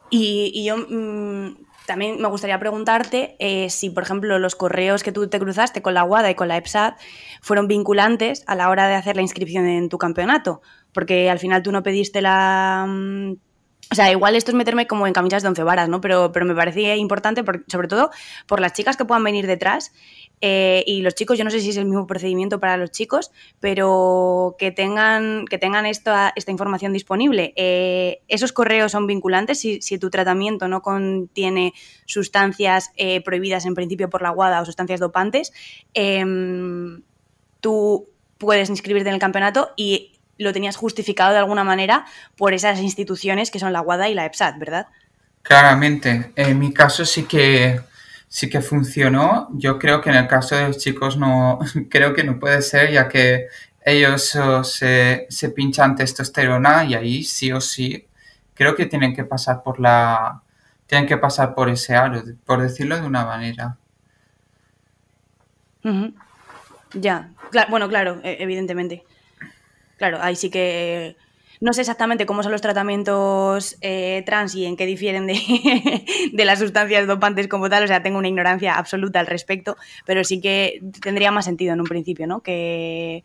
y, yo mm, también me gustaría preguntarte eh, si, por ejemplo, los correos que tú te cruzaste con la WADA y con la EPSAT fueron vinculantes a la hora de hacer la inscripción en tu campeonato, porque al final tú no pediste la... Mm, o sea, igual esto es meterme como en camisas de once varas, ¿no? Pero, pero me parecía importante, sobre todo por las chicas que puedan venir detrás eh, y los chicos, yo no sé si es el mismo procedimiento para los chicos, pero que tengan, que tengan esta, esta información disponible. Eh, ¿Esos correos son vinculantes si, tu tratamiento no contiene sustancias eh, prohibidas en principio por la WADA o sustancias dopantes? Em, tú puedes inscribirte en el campeonato y lo tenías justificado de alguna manera por esas instituciones que son la WADA y la EPSAT, ¿verdad? Claramente. En mi caso sí que sí que funcionó. Yo creo que en el caso de los chicos no, (laughs) creo que no puede ser, ya que ellos oh, se, se, pinchan testosterona y ahí sí o sí creo que tienen que pasar por la tienen que pasar por ese aro, por decirlo de una manera. Ya, bueno, claro, e, evidentemente. Claro, ahí sí que no sé exactamente cómo son los tratamientos eh, trans y en qué difieren (laughs) de, las sustancias dopantes como tal, o sea, tengo una ignorancia absoluta al respecto, pero sí que tendría más sentido en un principio, ¿no? Que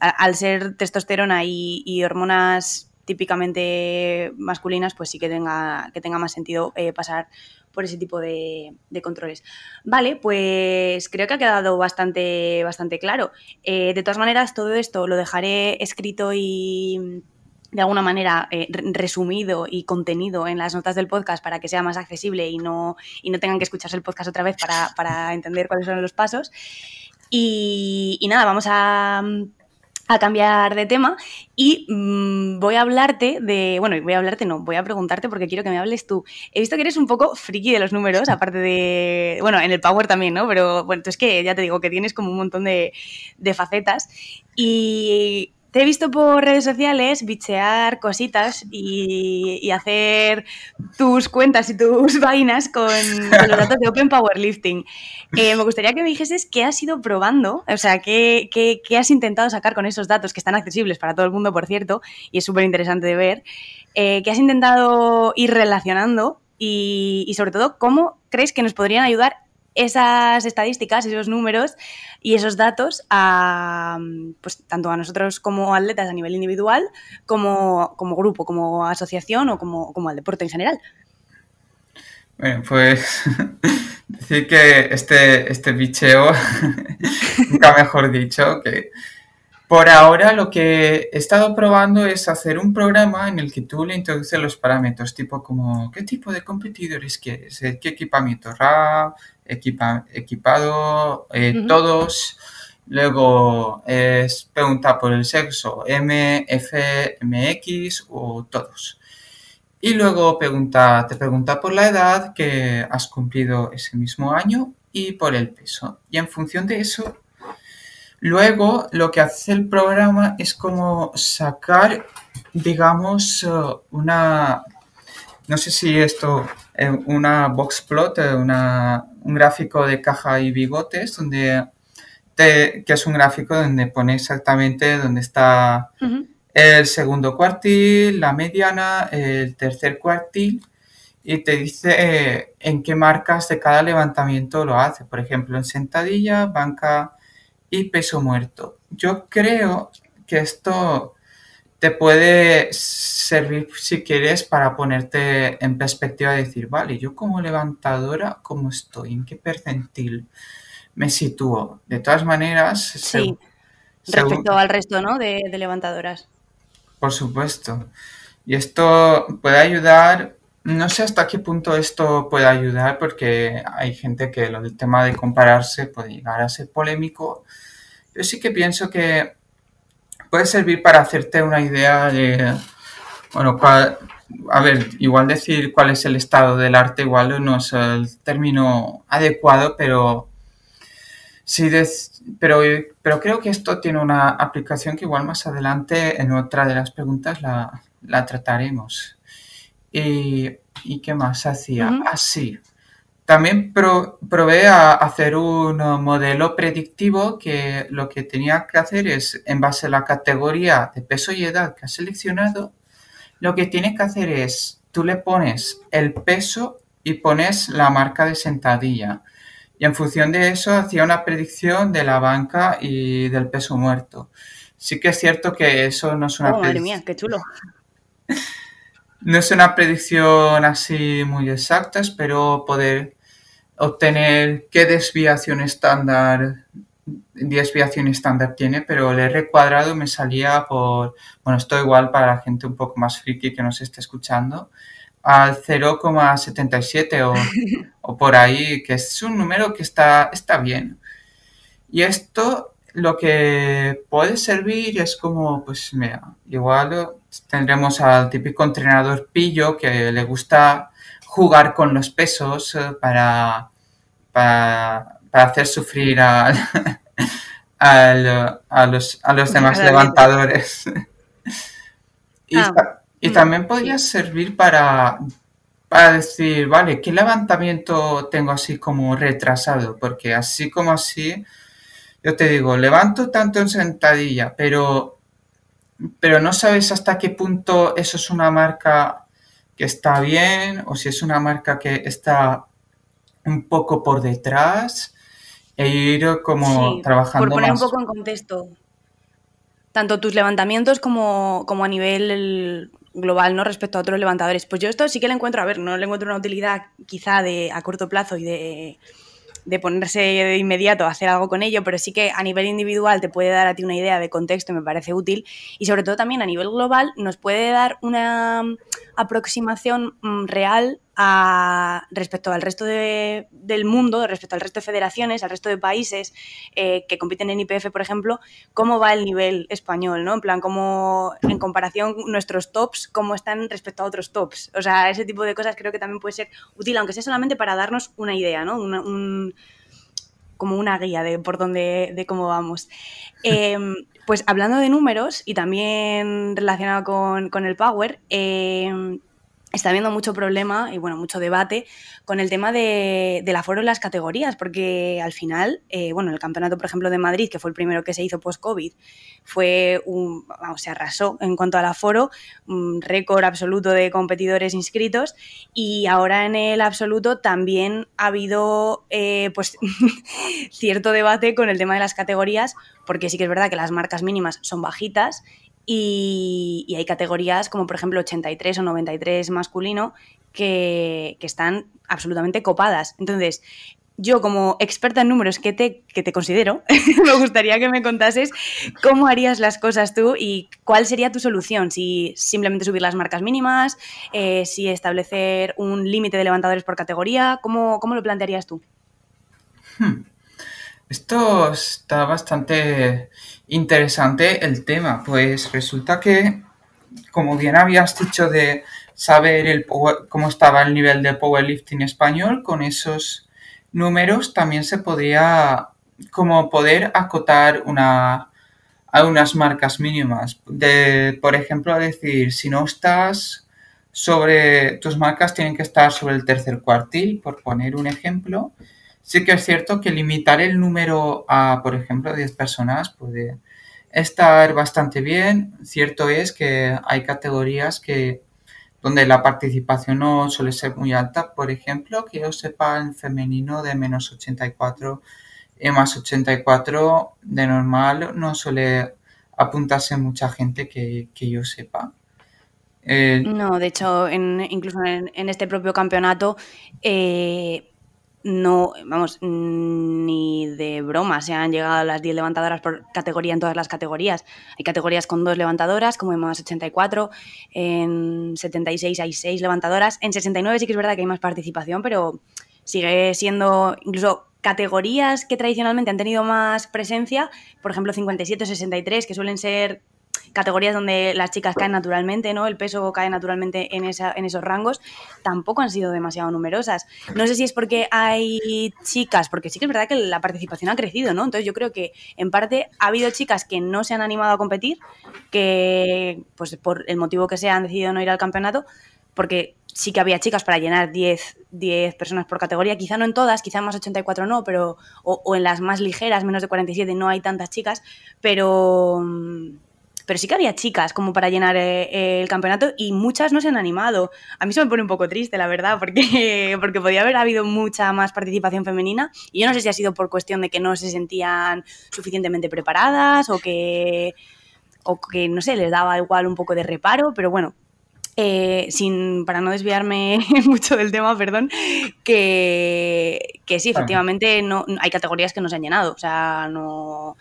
al ser testosterona y, hormonas típicamente masculinas, pues sí que tenga, que tenga más sentido eh, pasar por ese tipo de, controles. Vale, pues creo que ha quedado bastante, bastante claro. Eh, de todas maneras, todo esto lo dejaré escrito y de alguna manera eh, resumido y contenido en las notas del podcast para que sea más accesible y no, y no tengan que escucharse el podcast otra vez para, entender cuáles son los pasos. Y, nada, vamos a, cambiar de tema y mm, voy a hablarte de, bueno, voy a hablarte, no, voy a preguntarte porque quiero que me hables tú. He visto que eres un poco friki de los números, (laughs) aparte de, bueno, en el Power también, ¿no? Pero bueno, es que ya te digo que tienes como un montón de, de facetas y te he visto por redes sociales bichear cositas y, hacer tus cuentas y tus (laughs) vainas con, los datos de Open Powerlifting. Eh, me gustaría que me dijeses qué has ido probando, o sea, qué, has intentado sacar con esos datos que están accesibles para todo el mundo, por cierto, y es súper interesante de ver, eh, qué has intentado ir relacionando y, y sobre todo cómo crees que nos podrían ayudar esas estadísticas, esos números y esos datos a, pues, tanto a nosotros como atletas a nivel individual, como, como grupo, como asociación o como, como al deporte en general. Bueno, pues (laughs) decir que este, este bicheo, (laughs) mejor dicho, que por ahora lo que he estado probando es hacer un programa en el que tú le introduces los parámetros, tipo como qué tipo de competidores quieres, qué equipamiento RAW, equipado, eh, todos. Luego es pregunta por el sexo, M, F, MX o todos. Y luego pregunta, te pregunta por la edad que has cumplido ese mismo año y por el peso. Y en función de eso, luego lo que hace el programa es como sacar, digamos, una, no sé si esto, es una box plot, una, un gráfico de caja y bigotes, donde que es un gráfico donde pone exactamente dónde está el segundo cuartil, la mediana, el tercer cuartil, y te dice eh, en qué marcas de cada levantamiento lo hace. Por ejemplo, en sentadilla, banca y peso muerto. Yo creo que esto te puede servir si quieres para ponerte en perspectiva y decir, vale, yo como levantadora, ¿cómo estoy? ¿En qué percentil me sitúo? De todas maneras... Sí, respecto al resto, ¿no? De, levantadoras. Por supuesto. Y esto puede ayudar, no sé hasta qué punto esto puede ayudar, porque hay gente que lo del tema de compararse puede llegar a ser polémico. Yo sí que pienso que puede servir para hacerte una idea de bueno, a ver, igual decir cuál es el estado del arte igual no es el término adecuado, pero sí, pero, pero creo que esto tiene una aplicación que igual más adelante en otra de las preguntas la, trataremos. Y, qué más hacía? Así. Ah, también probé a hacer un modelo predictivo que lo que tenía que hacer es, en base a la categoría de peso y edad que has seleccionado, lo que tienes que hacer es, tú le pones el peso y pones la marca de sentadilla. Y en función de eso hacía una predicción de la banca y del peso muerto. Sí que es cierto que eso no es una oh, madre mía, qué chulo. (laughs) No es una predicción así muy exacta, espero poder obtener qué desviación estándar desviación estándar tiene, pero el R cuadrado me salía por, bueno, esto igual para la gente un poco más friki que nos esté escuchando, al 0,77 o, (laughs) o, por ahí, que es un número que está, está bien. Y esto lo que puede servir es como, pues mira, igual tendremos al típico entrenador pillo que le gusta jugar con los pesos eh, para para, hacer sufrir a, (laughs) los, demás levantadores. Ah, (laughs) y, mm. también podría servir para, para decir, vale, ¿qué levantamiento tengo así como retrasado? Porque así como así, yo te digo, levanto tanto en sentadilla, pero, pero no sabes hasta qué punto eso es una marca que está bien o si es una marca que está un poco por detrás e ir como trabajando. Por poner un poco en contexto, tanto tus levantamientos como, como a nivel global, ¿no? Respecto a otros levantadores. Pues yo esto sí que le encuentro, a ver, no le encuentro una utilidad quizá de a corto plazo y de, de ponerse de inmediato a hacer algo con ello, pero sí que a nivel individual te puede dar a ti una idea de contexto me parece útil. Y sobre todo también a nivel global nos puede dar una aproximación mm, real respecto al resto del mundo, respecto al resto de federaciones, al resto de países eh, que compiten en IPF, por ejemplo, cómo va el nivel español, ¿no? En plan, cómo en comparación nuestros tops, cómo están respecto a otros tops. O sea, ese tipo de cosas creo que también puede ser útil, aunque sea solamente para darnos una idea, ¿no? como una guía de por dónde, de cómo vamos. (laughs) pues hablando de números y también relacionado con, el Power, eh, está habiendo mucho problema y bueno, mucho debate con el tema de, del aforo en las categorías, porque al final, eh, bueno, el campeonato, por ejemplo, de Madrid, que fue el primero que se hizo post-COVID, fue un, vamos, se arrasó en cuanto al aforo, un récord absoluto de competidores inscritos y ahora en el absoluto también ha habido eh, pues (laughs) cierto debate con el tema de las categorías, porque sí que es verdad que las marcas mínimas son bajitas y, hay categorías como por ejemplo 83 o 93 masculino que, están absolutamente copadas. Entonces, yo como experta en números que te, que te considero, (laughs) me gustaría que me contases cómo harías las cosas tú y cuál sería tu solución. Si simplemente subir las marcas mínimas, eh, si establecer un límite de levantadores por categoría, ¿cómo, cómo lo plantearías tú? Hmm. Esto está bastante interesante el tema, pues resulta que, como bien habías dicho de saber el cómo estaba el nivel de powerlifting español, con esos números también se podía como poder acotar una, a unas marcas mínimas. De, por ejemplo, decir, si no estás sobre, tus marcas tienen que estar sobre el tercer cuartil, por poner un ejemplo, Sí que es cierto que limitar el número a, por ejemplo, 10 personas puede estar bastante bien. Cierto es que hay categorías que donde la participación no suele ser muy alta. Por ejemplo, que yo sepa en femenino de menos 84 y más 84 de normal no suele apuntarse mucha gente que, yo sepa. Eh, no, de hecho, incluso en, este propio campeonato eh, no, vamos, ni de broma se han llegado a las 10 levantadoras por categoría en todas las categorías. Hay categorías con dos levantadoras, como en más 84, en 76 hay 6 levantadoras, en 69 sí que es verdad que hay más participación, pero sigue siendo incluso categorías que tradicionalmente han tenido más presencia, por ejemplo 57 63, que suelen ser categorías donde las chicas caen naturalmente, ¿no? El peso cae naturalmente en, esa, en esos rangos, tampoco han sido demasiado numerosas. No sé si es porque hay chicas, porque sí que es verdad que la participación ha crecido, ¿no? Entonces yo creo que en parte ha habido chicas que no se han animado a competir, que pues por el motivo que sea han decidido no ir al campeonato, porque sí que había chicas para llenar 10, 10 personas por categoría, quizá no en todas, quizá en más 84 no, pero o, en las más ligeras, menos de 47, no hay tantas chicas, pero, pero sí que había chicas como para llenar eh, el campeonato y muchas no se han animado. A mí eso me pone un poco triste, la verdad, porque, (laughs) porque podía haber habido mucha más participación femenina y yo no sé si ha sido por cuestión de que no se sentían suficientemente preparadas o que, o que no sé, les daba igual un poco de reparo, pero bueno, eh, sin, para no desviarme (laughs) mucho del tema, perdón, que, que sí, efectivamente no, hay categorías que no se han llenado. O sea, no.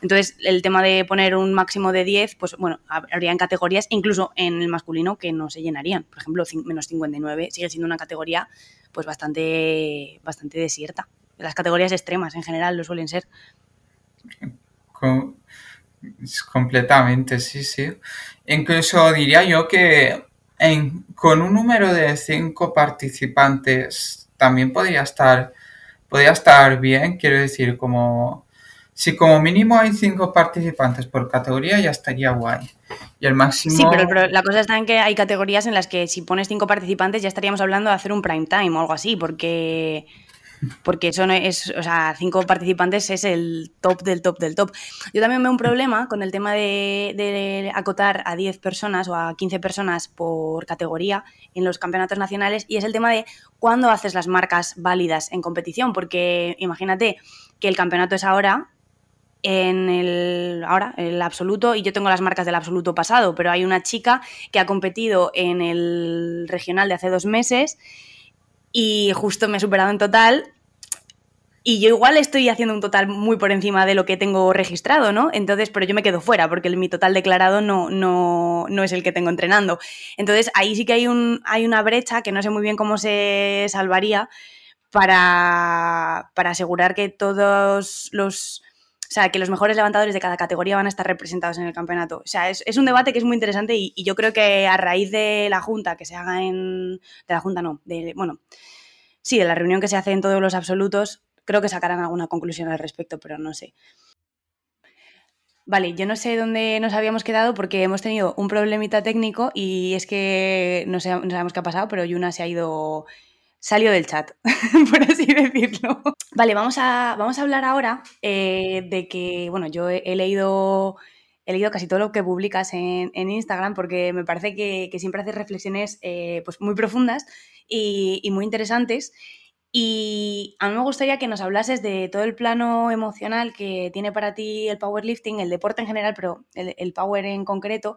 Entonces, el tema de poner un máximo de 10, pues bueno, habrían categorías, incluso en el masculino, que no se llenarían. Por ejemplo, menos 59 sigue siendo una categoría pues bastante, bastante desierta. Las categorías extremas en general lo suelen ser. completamente, sí, sí. Incluso diría yo que con un número de cinco participantes también podría estar, podría estar bien, quiero decir, como si como mínimo hay cinco participantes por categoría ya estaría guay. Y el máximo... Sí, pero, la cosa está en que hay categorías en las que si pones cinco participantes ya estaríamos hablando de hacer un prime time o algo así, porque porque eso no es, o sea, cinco participantes es el top del top del top. Yo también veo un problema con el tema de, acotar a 10 personas o a 15 personas por categoría en los campeonatos nacionales y es el tema de cuándo haces las marcas válidas en competición, porque imagínate que el campeonato es ahora en el ahora el absoluto y yo tengo las marcas del absoluto pasado, pero hay una chica que ha competido en el regional de hace dos meses y justo me he superado en total. Y yo igual estoy haciendo un total muy por encima de lo que tengo registrado, ¿no? Entonces, pero yo me quedo fuera porque mi total declarado no, no, no es el que tengo entrenando. Entonces, ahí sí que hay, un, hay una brecha que no sé muy bien cómo se salvaría para, para asegurar que todos los o sea, que los mejores levantadores de cada categoría van a estar representados en el campeonato. O sea, es, un debate que es muy interesante y, yo creo que a raíz de la junta que se haga en... De la junta no, bueno, sí, de la reunión que se hace en todos los absolutos, creo que sacarán alguna conclusión al respecto, pero no sé. Vale, yo no sé dónde nos habíamos quedado porque hemos tenido un problemita técnico y es que no sabemos qué ha pasado, pero Yuna se ha ido salió del chat, (laughs) por así decirlo. Vale, vamos a, vamos a hablar ahora eh, de que, bueno, yo he, leído he leído casi todo lo que publicas en, Instagram porque me parece que, siempre haces reflexiones eh, pues muy profundas y, muy interesantes. Y a mí me gustaría que nos hablases de todo el plano emocional que tiene para ti el powerlifting, el deporte en general, pero el power en concreto,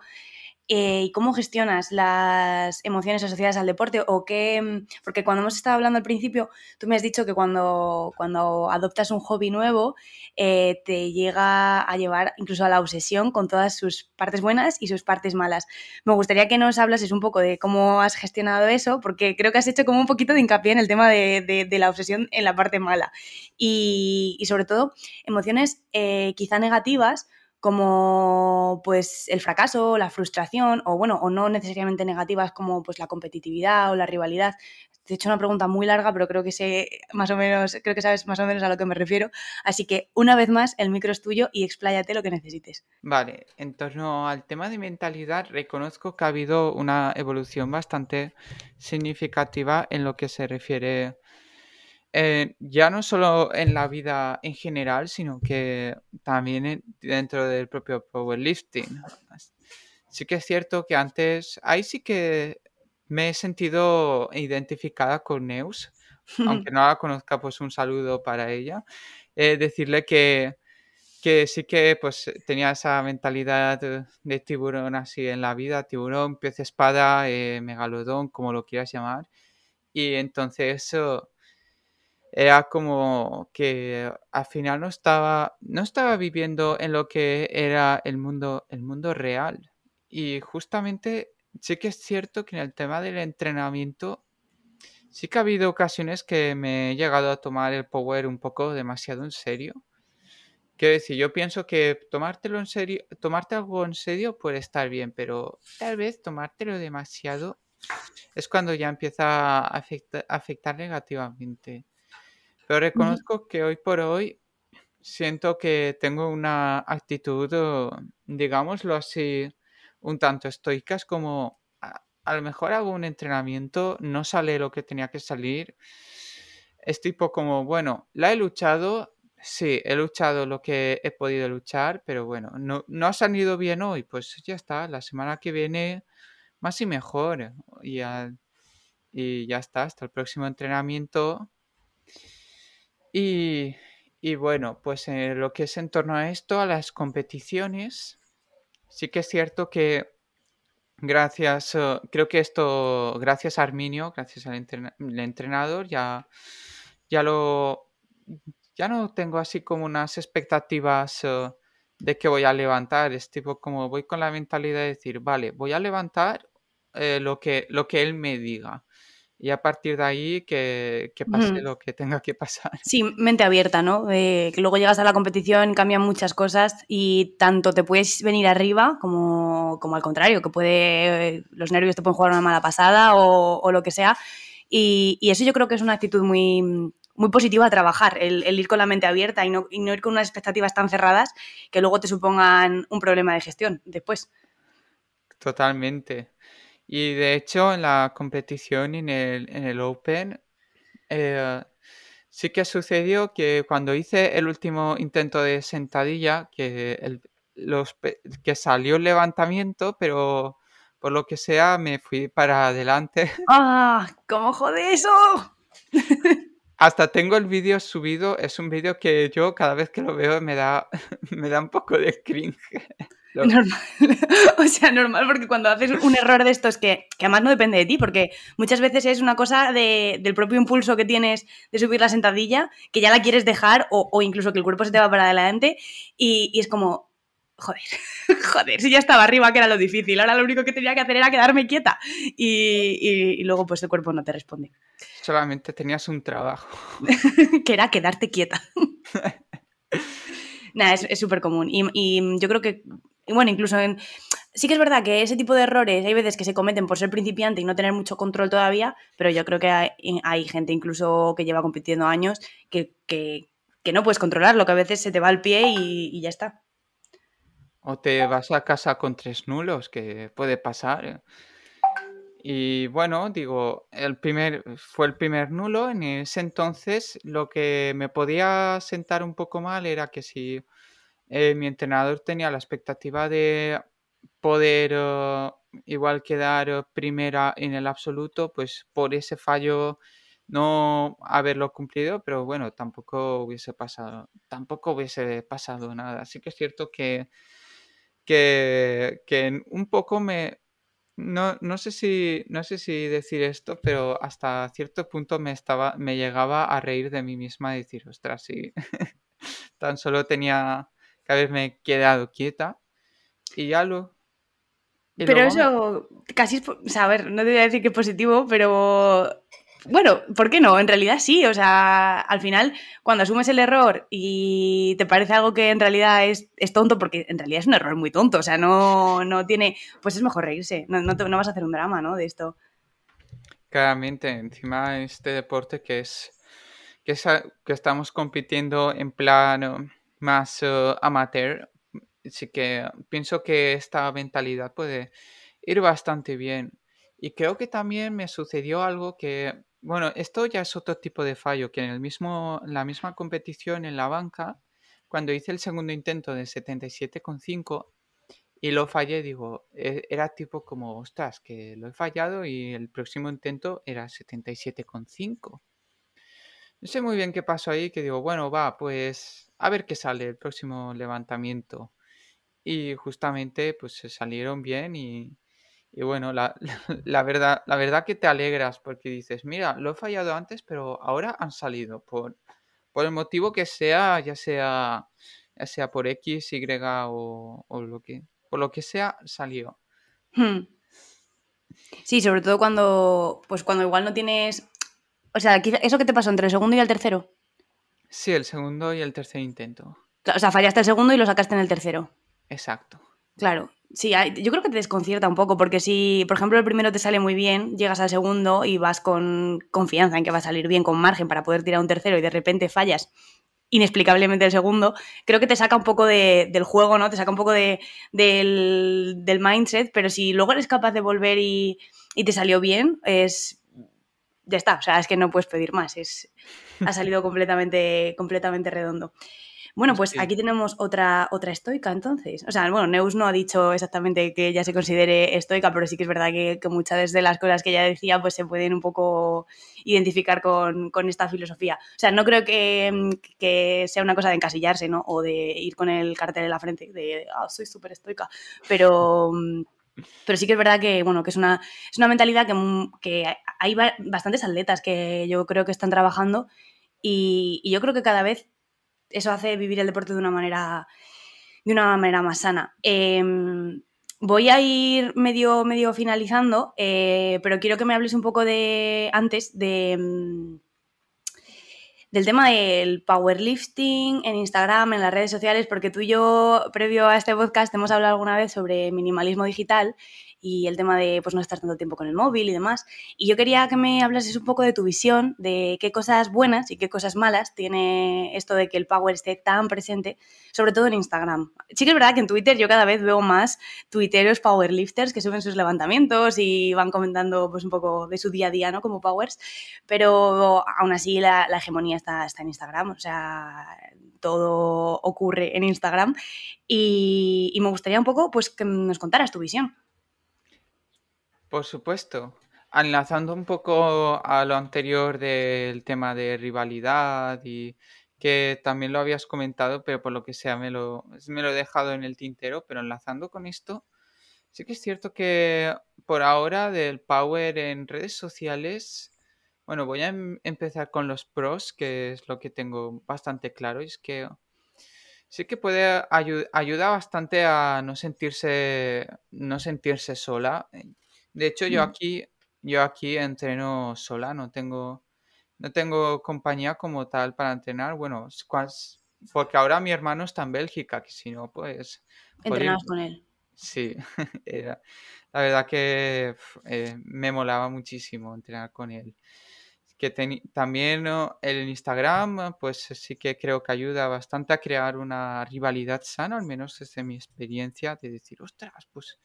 eh, y cómo gestionas las emociones asociadas al deporte o qué, mm, porque cuando hemos estado hablando al principio, tú me has dicho que cuando, cuando adoptas un hobby nuevo eh, te llega a llevar incluso a la obsesión con todas sus partes buenas y sus partes malas. Me gustaría que nos hablases un poco de cómo has gestionado eso, porque creo que has hecho como un poquito de hincapié en el tema de, la obsesión en la parte mala y, sobre todo emociones eh, quizá negativas como pues el fracaso, la frustración, o bueno, o no necesariamente negativas como pues la competitividad o la rivalidad. Te he hecho una pregunta muy larga, pero creo que sé más o menos, creo que sabes más o menos a lo que me refiero. Así que una vez más, el micro es tuyo y expláyate lo que necesites. Vale, en torno al tema de mentalidad, reconozco que ha habido una evolución bastante significativa en lo que se refiere eh, ya no solo en la vida en general, sino que también dentro del propio powerlifting. Sí que es cierto que antes, ahí sí que me he sentido identificada con Neus, (laughs) aunque no la conozca, pues un saludo para ella. Eh, decirle que, que sí que pues tenía esa mentalidad de tiburón así en la vida, tiburón, pez espada, eh, megalodón, como lo quieras llamar. Y entonces eso era como que al final no estaba, no estaba viviendo en lo que era el mundo, el mundo real. Y justamente sí que es cierto que en el tema del entrenamiento sí que ha habido ocasiones que me he llegado a tomar el power un poco demasiado en serio. quiero decir, yo pienso que tomártelo en serio, tomarte algo en serio puede estar bien, pero tal vez tomártelo demasiado es cuando ya empieza a afectar, negativamente. Pero reconozco que hoy por hoy siento que tengo una actitud, digámoslo así, un tanto estoica. Es como, a, a, lo mejor hago un entrenamiento, no sale lo que tenía que salir. Es tipo como, bueno, la he luchado, sí, he luchado lo que he podido luchar, pero bueno, no, no ha salido bien hoy, pues ya está, la semana que viene más y mejor. Y ya, y ya está, hasta el próximo entrenamiento. Y, y bueno, pues en lo que es en torno a esto, a las competiciones, sí que es cierto que gracias, eh, creo que esto, gracias a Arminio, gracias al entrenador, ya, ya lo, ya no tengo así como unas expectativas eh, de que voy a levantar, es tipo como voy con la mentalidad de decir, vale, voy a levantar eh, lo, que, lo que él me diga. Y a partir de ahí que, pase lo que tenga que pasar. (laughs) Sí, mente abierta, ¿no? que luego llegas a la competición, cambian muchas cosas y tanto te puedes venir arriba como, como al contrario, que puede los nervios te pueden jugar una mala pasada o, lo que sea. Y, eso yo creo que es una actitud muy, muy positiva a trabajar, el, ir con la mente abierta y no, y no ir con unas expectativas tan cerradas que luego te supongan un problema de gestión después. Totalmente. Y de hecho, en la competición, en el, en el Open, eh, sí que sucedió que cuando hice el último intento de sentadilla, que, el, los, que salió el levantamiento, pero por lo que sea me fui para adelante. (laughs) ¡Ah! ¿Cómo jode eso? (laughs) Hasta tengo el vídeo subido, es un vídeo que yo cada vez que lo veo me da, (laughs) me da un poco de cringe. Normal. (laughs) o sea, normal, porque cuando haces un error de estos que, que, además no depende de ti, porque muchas veces es una cosa de, del propio impulso que tienes de subir la sentadilla, que ya la quieres dejar, o, o incluso que el cuerpo se te va para adelante, y, y, es como, joder, (laughs) joder, si ya estaba arriba, que era lo difícil, ahora lo único que tenía que hacer era quedarme quieta, y, y luego pues el cuerpo no te responde. Solamente tenías un trabajo. (laughs) que era quedarte quieta. Nada, es súper común. Y, y, yo creo que y bueno, incluso en... Sí que es verdad que ese tipo de errores hay veces que se cometen por ser principiante y no tener mucho control todavía, pero yo creo que hay, gente incluso que lleva compitiendo años que, no puedes controlarlo, que a veces se te va el pie y, ya está. O te vas a casa con tres nulos, que puede pasar. Y bueno, digo, el primer fue el primer nulo. En ese entonces lo que me podía sentar un poco mal era que si eh, mi entrenador tenía la expectativa de poder eh, igual quedar eh, primera en el absoluto, pues por ese fallo no haberlo cumplido, pero bueno, tampoco hubiese pasado, tampoco hubiese pasado nada. Así que es cierto que, que, un poco me, no, no, sé si, no sé si decir esto, pero hasta cierto punto me, estaba, me llegaba a reír de mí misma y decir, ostras, si (laughs) tan solo tenía haberme quedado quieta y ya lo... pero eso casi es, o sea, a ver, no te voy a decir que es positivo, pero bueno, ¿por qué no? En realidad sí, o sea, al final, cuando asumes el error y te parece algo que en realidad es, tonto, porque en realidad es un error muy tonto, o sea, no, no tiene, pues es mejor reírse, no, no, no vas a hacer un drama, ¿no? De esto. Claramente, encima este deporte que es, que, es, que estamos compitiendo en plano más eh, amateur. Así que pienso que esta mentalidad puede ir bastante bien. Y creo que también me sucedió algo que, bueno, esto ya es otro tipo de fallo, que en el mismo, la misma competición en la banca, cuando hice el segundo intento de 77,5 y lo fallé, digo, e, era tipo como, ostras, que lo he fallado y el próximo intento era 77,5. No sé muy bien qué pasó ahí, que digo, bueno, va, pues a ver qué sale el próximo levantamiento. Y justamente pues se salieron bien y, bueno, (laughs) la, verdad, la verdad que te alegras porque dices, mira, lo he fallado antes, pero ahora han salido por, por el motivo que sea, ya sea, ya sea por X, Y o, lo que, por lo que sea, salió. Hmm. Sí, sobre todo cuando, pues cuando igual no tienes o sea, ¿eso qué te pasó entre el segundo y el tercero? Sí, el segundo y el tercer intento. O sea, fallaste el segundo y lo sacaste en el tercero. Exacto. Claro, sí, yo creo que te desconcierta un poco, porque si, por ejemplo, el primero te sale muy bien, llegas al segundo y vas con confianza en que va a salir bien, con margen para poder tirar un tercero y de repente fallas inexplicablemente el segundo, creo que te saca un poco del juego, ¿no? Te saca un poco de, del, mindset, pero si luego eres capaz de volver y, y, te salió bien, es... Ya está, o sea, es que no puedes pedir más, es, ha (laughs) salido completamente, completamente redondo. Bueno, pues aquí tenemos otra, otra estoica entonces. O sea, bueno, Neus no ha dicho exactamente que ella se considere estoica, pero sí que es verdad que, muchas de las cosas que ella decía pues se pueden un poco identificar con, esta filosofía. O sea, no creo que, sea una cosa de encasillarse, ¿no? O de ir con el cartel en la frente, de, ah, soy súper estoica. Pero... Pero sí que es verdad que, bueno, que es una, es una mentalidad que, que hay bastantes atletas que yo creo que están trabajando y, yo creo que cada vez eso hace vivir el deporte de una manera, de una manera más sana. Em, voy a ir medio, medio finalizando, eh, pero quiero que me hables un poco de antes de mm, del tema del powerlifting en Instagram, en las redes sociales, porque tú y yo, previo a este podcast, hemos hablado alguna vez sobre minimalismo digital y el tema de pues, no estar tanto tiempo con el móvil y demás. Y yo quería que me hablases un poco de tu visión, de qué cosas buenas y qué cosas malas tiene esto de que el power esté tan presente, sobre todo en Instagram. Sí que es verdad que en Twitter yo cada vez veo más tuiteros powerlifters que suben sus levantamientos y van comentando pues, un poco de su día a día ¿no? como powers, pero aún así la, hegemonía está, está en Instagram, o sea, todo ocurre en Instagram y, y, me gustaría un poco pues que nos contaras tu visión. Por supuesto. Enlazando un poco a lo anterior del tema de rivalidad y que también lo habías comentado, pero por lo que sea me lo, me lo he dejado en el tintero, pero enlazando con esto, sí que es cierto que por ahora del power en redes sociales, bueno, voy a em, empezar con los pros, que es lo que tengo bastante claro, y es que sí que puede ayudar bastante a no sentirse, no sentirse sola. De hecho, yo mm. aquí, yo aquí entreno sola, no tengo, no tengo compañía como tal para entrenar. Bueno, porque ahora mi hermano está en Bélgica, que si no, pues... Entrenabas con él. Sí, (laughs) la verdad que eh, me molaba muchísimo entrenar con él. Que también el Instagram, pues sí que creo que ayuda bastante a crear una rivalidad sana, al menos desde mi experiencia, de decir, ostras, pues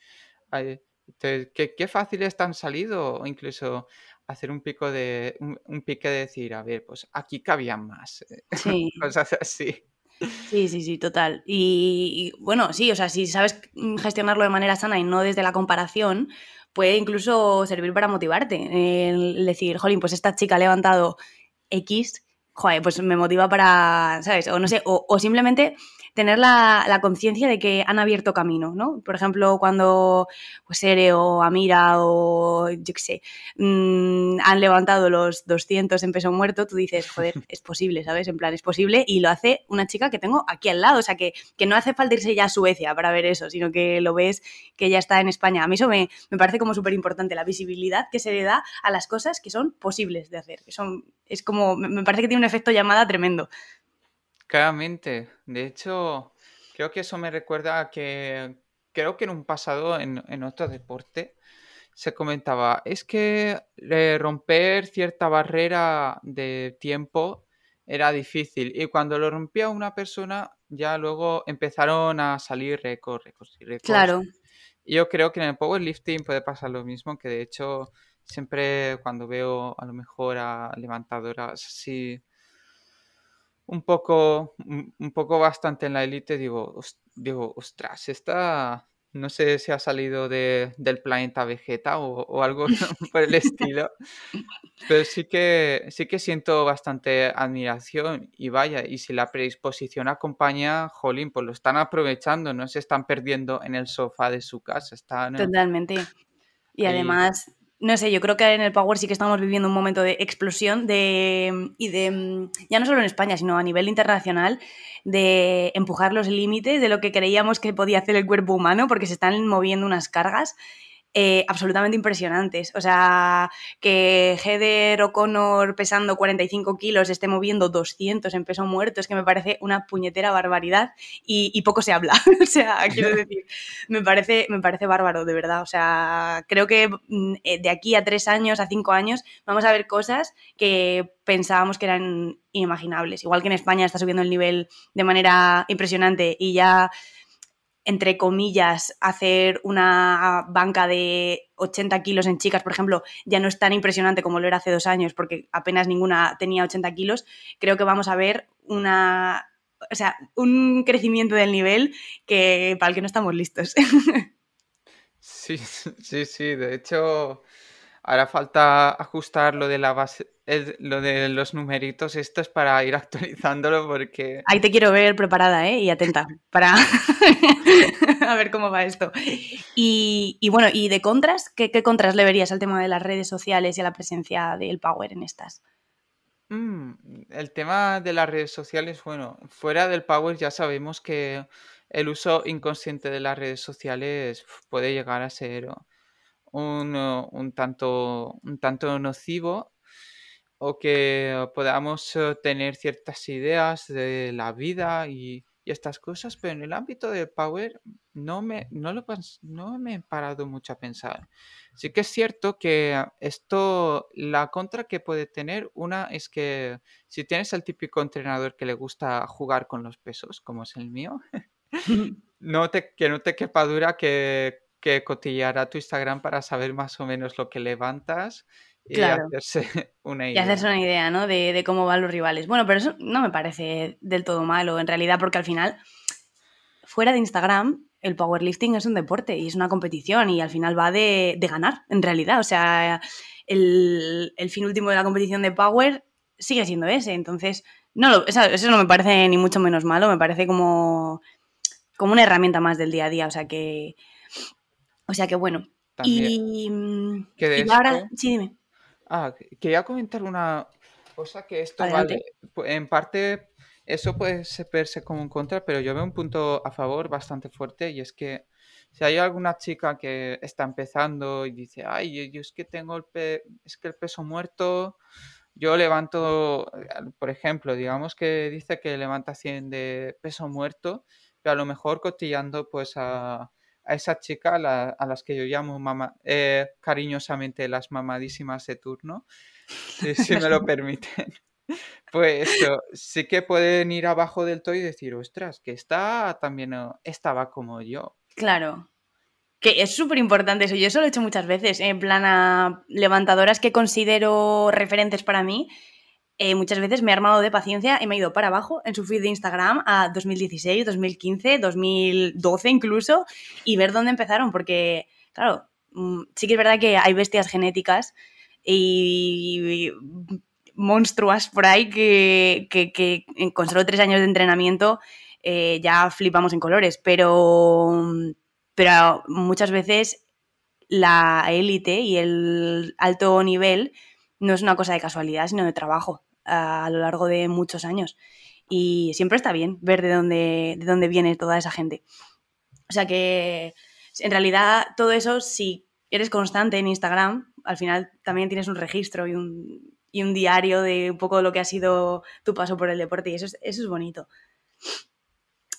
qué, qué fáciles te han salido, o incluso hacer un pico de un, pique de decir, a ver, pues aquí cabían más. Eh, (laughs) sí. Cosas así. Sí, sí, sí, total. Y, bueno, sí, o sea, si sabes gestionarlo de manera sana y no desde la comparación, puede incluso servir para motivarte. El decir, jolín, pues esta chica ha levantado X, joder, pues me motiva para, ¿sabes? O no sé, o, o simplemente tener la, conciencia de que han abierto camino, ¿no? Por ejemplo, cuando pues Ere o Amira o yo qué sé, mm, han levantado los 200 en peso muerto, tú dices, joder, (laughs) es posible, ¿sabes? En plan, es posible y lo hace una chica que tengo aquí al lado, o sea, que, que no hace falta irse ya a Suecia para ver eso, sino que lo ves que ya está en España. A mí eso me, me parece como súper importante, la visibilidad que se le da a las cosas que son posibles de hacer, que son, es como, me parece que tiene un efecto llamada tremendo. Claramente. De hecho, creo que eso me recuerda a que creo que en un pasado, en, otro deporte, se comentaba, es que eh, romper cierta barrera de tiempo era difícil y cuando lo rompía una persona ya luego empezaron a salir récords, récords y récords. Claro. yo creo que en el powerlifting puede pasar lo mismo, que de hecho siempre cuando veo a lo mejor a levantadoras así un poco, un poco bastante en la élite, digo, digo, ostras, esta no sé si ha salido de, del planeta Vegeta o, algo (laughs) por el estilo, pero sí que, sí que siento bastante admiración y vaya, y si la predisposición acompaña, jolín, pues lo están aprovechando, no se están perdiendo en el sofá de su casa, están... Totalmente. Y además no sé, yo creo que en el Power sí que estamos viviendo un momento de explosión de, y de, ya no solo en España, sino a nivel internacional, de empujar los límites de lo que creíamos que podía hacer el cuerpo humano, porque se están moviendo unas cargas eh, absolutamente impresionantes. O sea, que Heather O'Connor pesando 45 kilos esté moviendo 200 en peso muerto, es que me parece una puñetera barbaridad y, poco se habla. (laughs) o sea, quiero decir, me parece, me parece bárbaro, de verdad. O sea, creo que mm, eh, de aquí a tres años, a cinco años, vamos a ver cosas que pensábamos que eran inimaginables. Igual que en España está subiendo el nivel de manera impresionante y ya entre comillas, hacer una banca de 80 kilos en chicas, por ejemplo, ya no es tan impresionante como lo era hace dos años, porque apenas ninguna tenía 80 kilos, creo que vamos a ver una, o sea, un crecimiento del nivel que para el que no estamos listos. (laughs) Sí, sí, sí. De hecho, Ahora falta ajustar lo de la base, lo de los numeritos estos para ir (laughs) actualizándolo porque... Ahí te quiero ver preparada ¿eh? y atenta (laughs) para (laughs) a ver cómo va esto. Y, bueno, y de contras, ¿qué, contras le verías al tema de las redes sociales y a la presencia del Power en estas? Mm, el tema de las redes sociales, bueno, fuera del Power ya sabemos que el uso inconsciente de las redes sociales puede llegar a ser un, tanto, un tanto nocivo o que podamos eh, tener ciertas ideas de la vida y, estas cosas, pero en el ámbito del power no me, no, lo, no me he parado mucho a pensar. Sí que es cierto que esto, la contra que puede tener, una es que si tienes el típico entrenador que le gusta jugar con los pesos, como es el mío, (laughs) (laughs) no te, que no te quepa dura que que cotillar tu Instagram para saber más o menos lo que levantas y hacerse (laughs) una idea. Y hacerse una idea, ¿no? De, cómo van los rivales. Bueno, pero eso no me parece del todo malo, en realidad, porque al final, fuera de Instagram, el powerlifting es un deporte y es una competición y al final va de, ganar, en realidad. O sea, el, fin último de la competición de power sigue siendo ese. Entonces, no eso, no me parece ni mucho menos malo, me parece como, como una herramienta más del día a día. O sea que o sea que bueno. Y, mm, ahora, sí, dime. Ah, quería comentar una cosa que esto vale, en parte eso puede verse como un contra, pero yo veo un punto a favor bastante fuerte y es que si hay alguna chica que está empezando y dice, ay, yo es que tengo el, es que el peso muerto, yo levanto, por ejemplo, digamos que dice que levanta 100 de peso muerto, pero a lo mejor cotillando pues a a esa chica, a las que yo llamo mamá, eh, cariñosamente las mamadísimas de turno, (laughs) si, me lo permiten, (laughs) pues sí que pueden ir abajo del todo y decir, ostras, que está también estaba como yo. Claro. Que es súper importante eso. Yo eso lo he hecho muchas veces, en plan a levantadoras que considero referentes para mí eh, muchas veces me he armado de paciencia y me he ido para abajo en su feed de Instagram a 2016, 2015, 2012 incluso y ver dónde empezaron, porque, claro, mm, sí que es verdad que hay bestias genéticas y monstruas por ahí que, que, con solo tres años de entrenamiento eh, ya flipamos en colores, pero, pero muchas veces la élite y el alto nivel no es una cosa de casualidad, sino de trabajo a, lo largo de muchos años. Y siempre está bien ver de dónde, de dónde viene toda esa gente. O sea que en realidad todo eso, si eres constante en Instagram, al final también tienes un registro y un, y un diario de un poco lo que ha sido tu paso por el deporte y eso es, eso es bonito.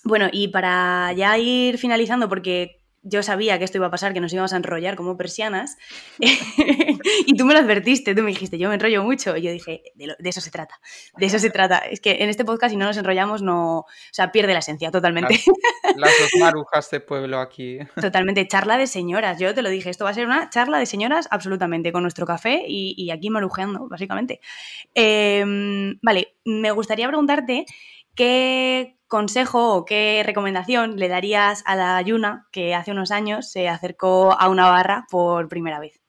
Bueno, y para ya ir finalizando, porque yo sabía que esto iba a pasar, que nos íbamos a enrollar como persianas, (laughs) y tú me lo advertiste, tú me dijiste, yo me enrollo mucho, y yo dije, de, eso se trata, de eso se trata. Es que en este podcast, si no nos enrollamos, no, o sea, pierde la esencia totalmente. Las, dos marujas de pueblo aquí. Totalmente, charla de señoras, yo te lo dije, esto va a ser una charla de señoras absolutamente, con nuestro café y, aquí marujeando, básicamente. Em, vale, me gustaría preguntarte qué consejo o qué recomendación le darías a la Yuna que hace unos años se acercó a una barra por primera vez?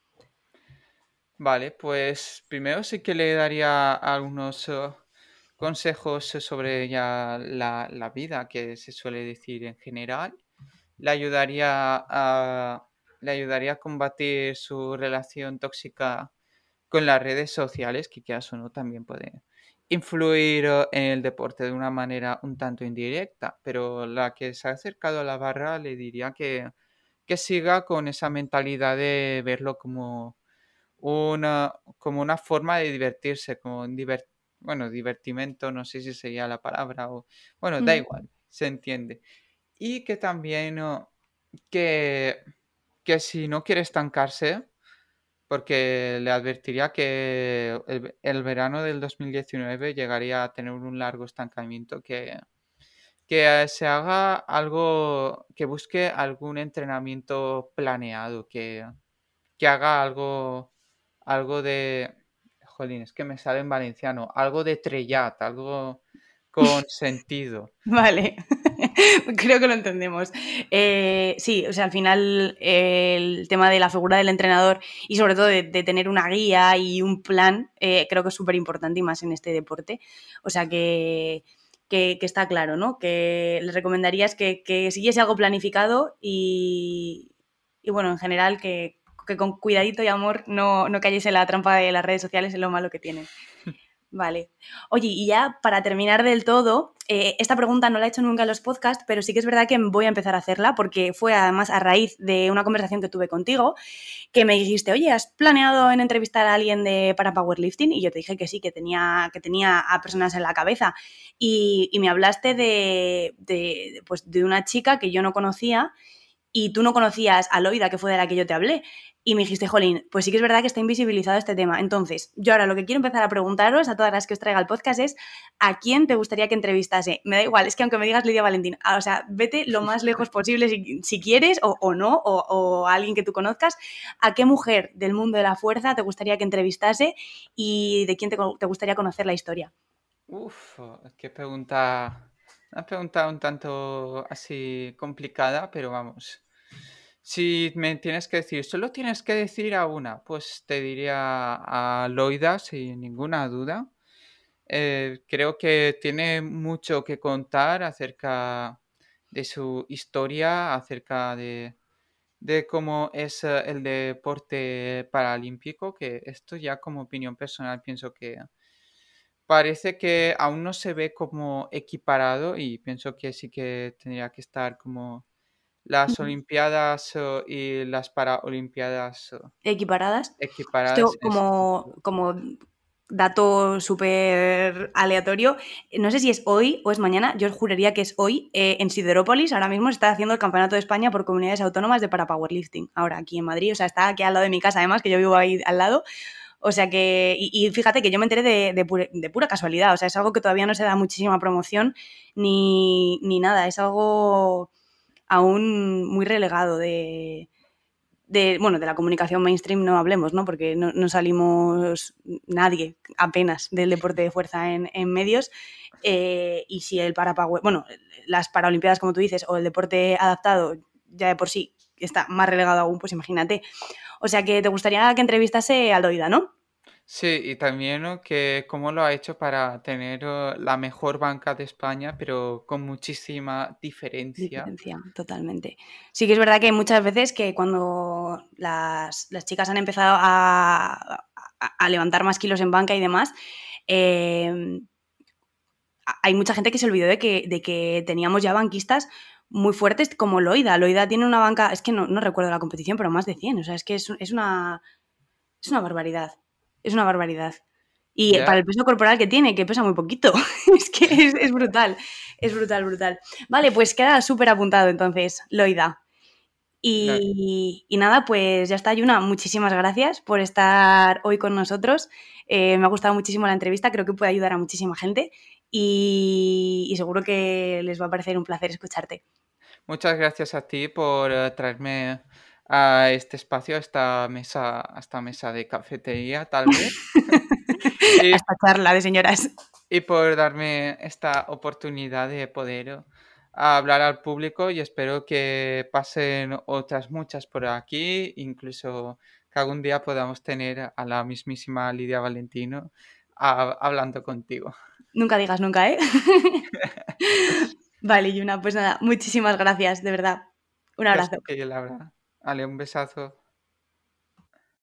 Vale, pues primero sí que le daría algunos eh, consejos sobre ya la, vida que se suele decir en general. Le ayudaría a, le ayudaría a combatir su relación tóxica con las redes sociales, que quizás o no también puede influir en el deporte de una manera un tanto indirecta, pero la que se ha acercado a la barra le diría que, que siga con esa mentalidad de verlo como una, como una forma de divertirse, como un bueno, divertimento, no sé si sería la palabra, o bueno, da igual, se entiende. Y que también que, que si no quiere estancarse, porque le advertiría que el, verano del 2019 llegaría a tener un largo estancamiento, que, que se haga algo, que busque algún entrenamiento planeado, que, que haga algo, algo de, jolín, es que me sale en valenciano, algo de trellat, algo con sentido. (laughs) Vale, (laughs) creo que lo entendemos. Eh, sí, o sea, al final el tema de la figura del entrenador y sobre todo de, tener una guía y un plan, eh, creo que es súper importante y más en este deporte. O sea que, está claro, ¿no? Que les recomendarías que, que siguiese algo planificado y, y bueno, en general que, con cuidadito y amor no, no cayese en la trampa de las redes sociales en lo malo que tienen. Vale. Oye, y ya para terminar del todo, eh, esta pregunta no la he hecho nunca en los podcasts, pero sí que es verdad que voy a empezar a hacerla porque fue además a raíz de una conversación que tuve contigo que me dijiste, oye, ¿has planeado en entrevistar a alguien de, para powerlifting? Y yo te dije que sí, que tenía, que tenía a personas en la cabeza. Y, me hablaste de, de, pues, de una chica que yo no conocía y tú no conocías a Loida, que fue de la que yo te hablé. Y me dijiste, Jolín, pues sí que es verdad que está invisibilizado este tema. Entonces, yo ahora lo que quiero empezar a preguntaros a todas las que os traiga el podcast es, ¿a quién te gustaría que entrevistase? Me da igual, es que aunque me digas Lidia Valentín, ah, o sea, vete lo más lejos (laughs) posible si, quieres o, no, o, a alguien que tú conozcas, ¿a qué mujer del mundo de la fuerza te gustaría que entrevistase y de quién te, te gustaría conocer la historia? Uf, qué pregunta una pregunta un tanto así complicada, pero vamos. Si me tienes que decir, solo tienes que decir a una, pues te diría a Loida sin ninguna duda. Eh, creo que tiene mucho que contar acerca de su historia, acerca de, de cómo es eh, el deporte paralímpico, que esto ya como opinión personal pienso que parece que aún no se ve como equiparado y pienso que sí que tendría que estar como las Olimpiadas y las Paraolimpiadas equiparadas. Equiparadas. Esto como, como dato súper aleatorio, no sé si es hoy o es mañana, yo juraría que es hoy, eh, en Siderópolis ahora mismo se está haciendo el Campeonato de España por comunidades autónomas de para powerlifting, ahora aquí en Madrid, o sea, está aquí al lado de mi casa además, que yo vivo ahí al lado, o sea que, y, fíjate que yo me enteré de, pura, casualidad, o sea, es algo que todavía no se da muchísima promoción ni, nada, es algo aún muy relegado de, bueno, de la comunicación mainstream no hablemos, ¿no? Porque no, salimos nadie apenas del deporte de fuerza en, medios. Eh, y si el para bueno, las Paralimpiadas, como tú dices, o el deporte adaptado ya de por sí está más relegado aún, pues imagínate. O sea que te gustaría que entrevistase a Loida, ¿no? Sí, y también que cómo lo ha hecho para tener la mejor banca de España, pero con muchísima diferencia. Diferencia, totalmente. Sí que es verdad que muchas veces que cuando las, chicas han empezado a, levantar más kilos en banca y demás, eh, hay mucha gente que se olvidó de que, de que teníamos ya banquistas muy fuertes como Loida. Loida tiene una banca, es que no, recuerdo la competición, pero más de 100. O sea, es que es, una, es una barbaridad. Es una barbaridad. Y para el peso corporal que tiene, que pesa muy poquito. (laughs) es que es, brutal. Es brutal, brutal. Vale, pues queda súper apuntado entonces, Loida. Y, nada, pues ya está, Yuna. Muchísimas gracias por estar hoy con nosotros. Eh, me ha gustado muchísimo la entrevista, creo que puede ayudar a muchísima gente y, seguro que les va a parecer un placer escucharte. Muchas gracias a ti por eh, traerme a este espacio, a esta mesa, a esta mesa de cafetería, tal vez. (laughs) y, esta charla de señoras. Y por darme esta oportunidad de poder hablar al público y espero que pasen otras muchas por aquí, incluso que algún día podamos tener a la mismísima Lidia Valentino hablando contigo. Nunca digas nunca, ¿eh? (laughs) (laughs) vale, Yuna, pues nada, muchísimas gracias, de verdad. Un abrazo. la Vale, un besazo.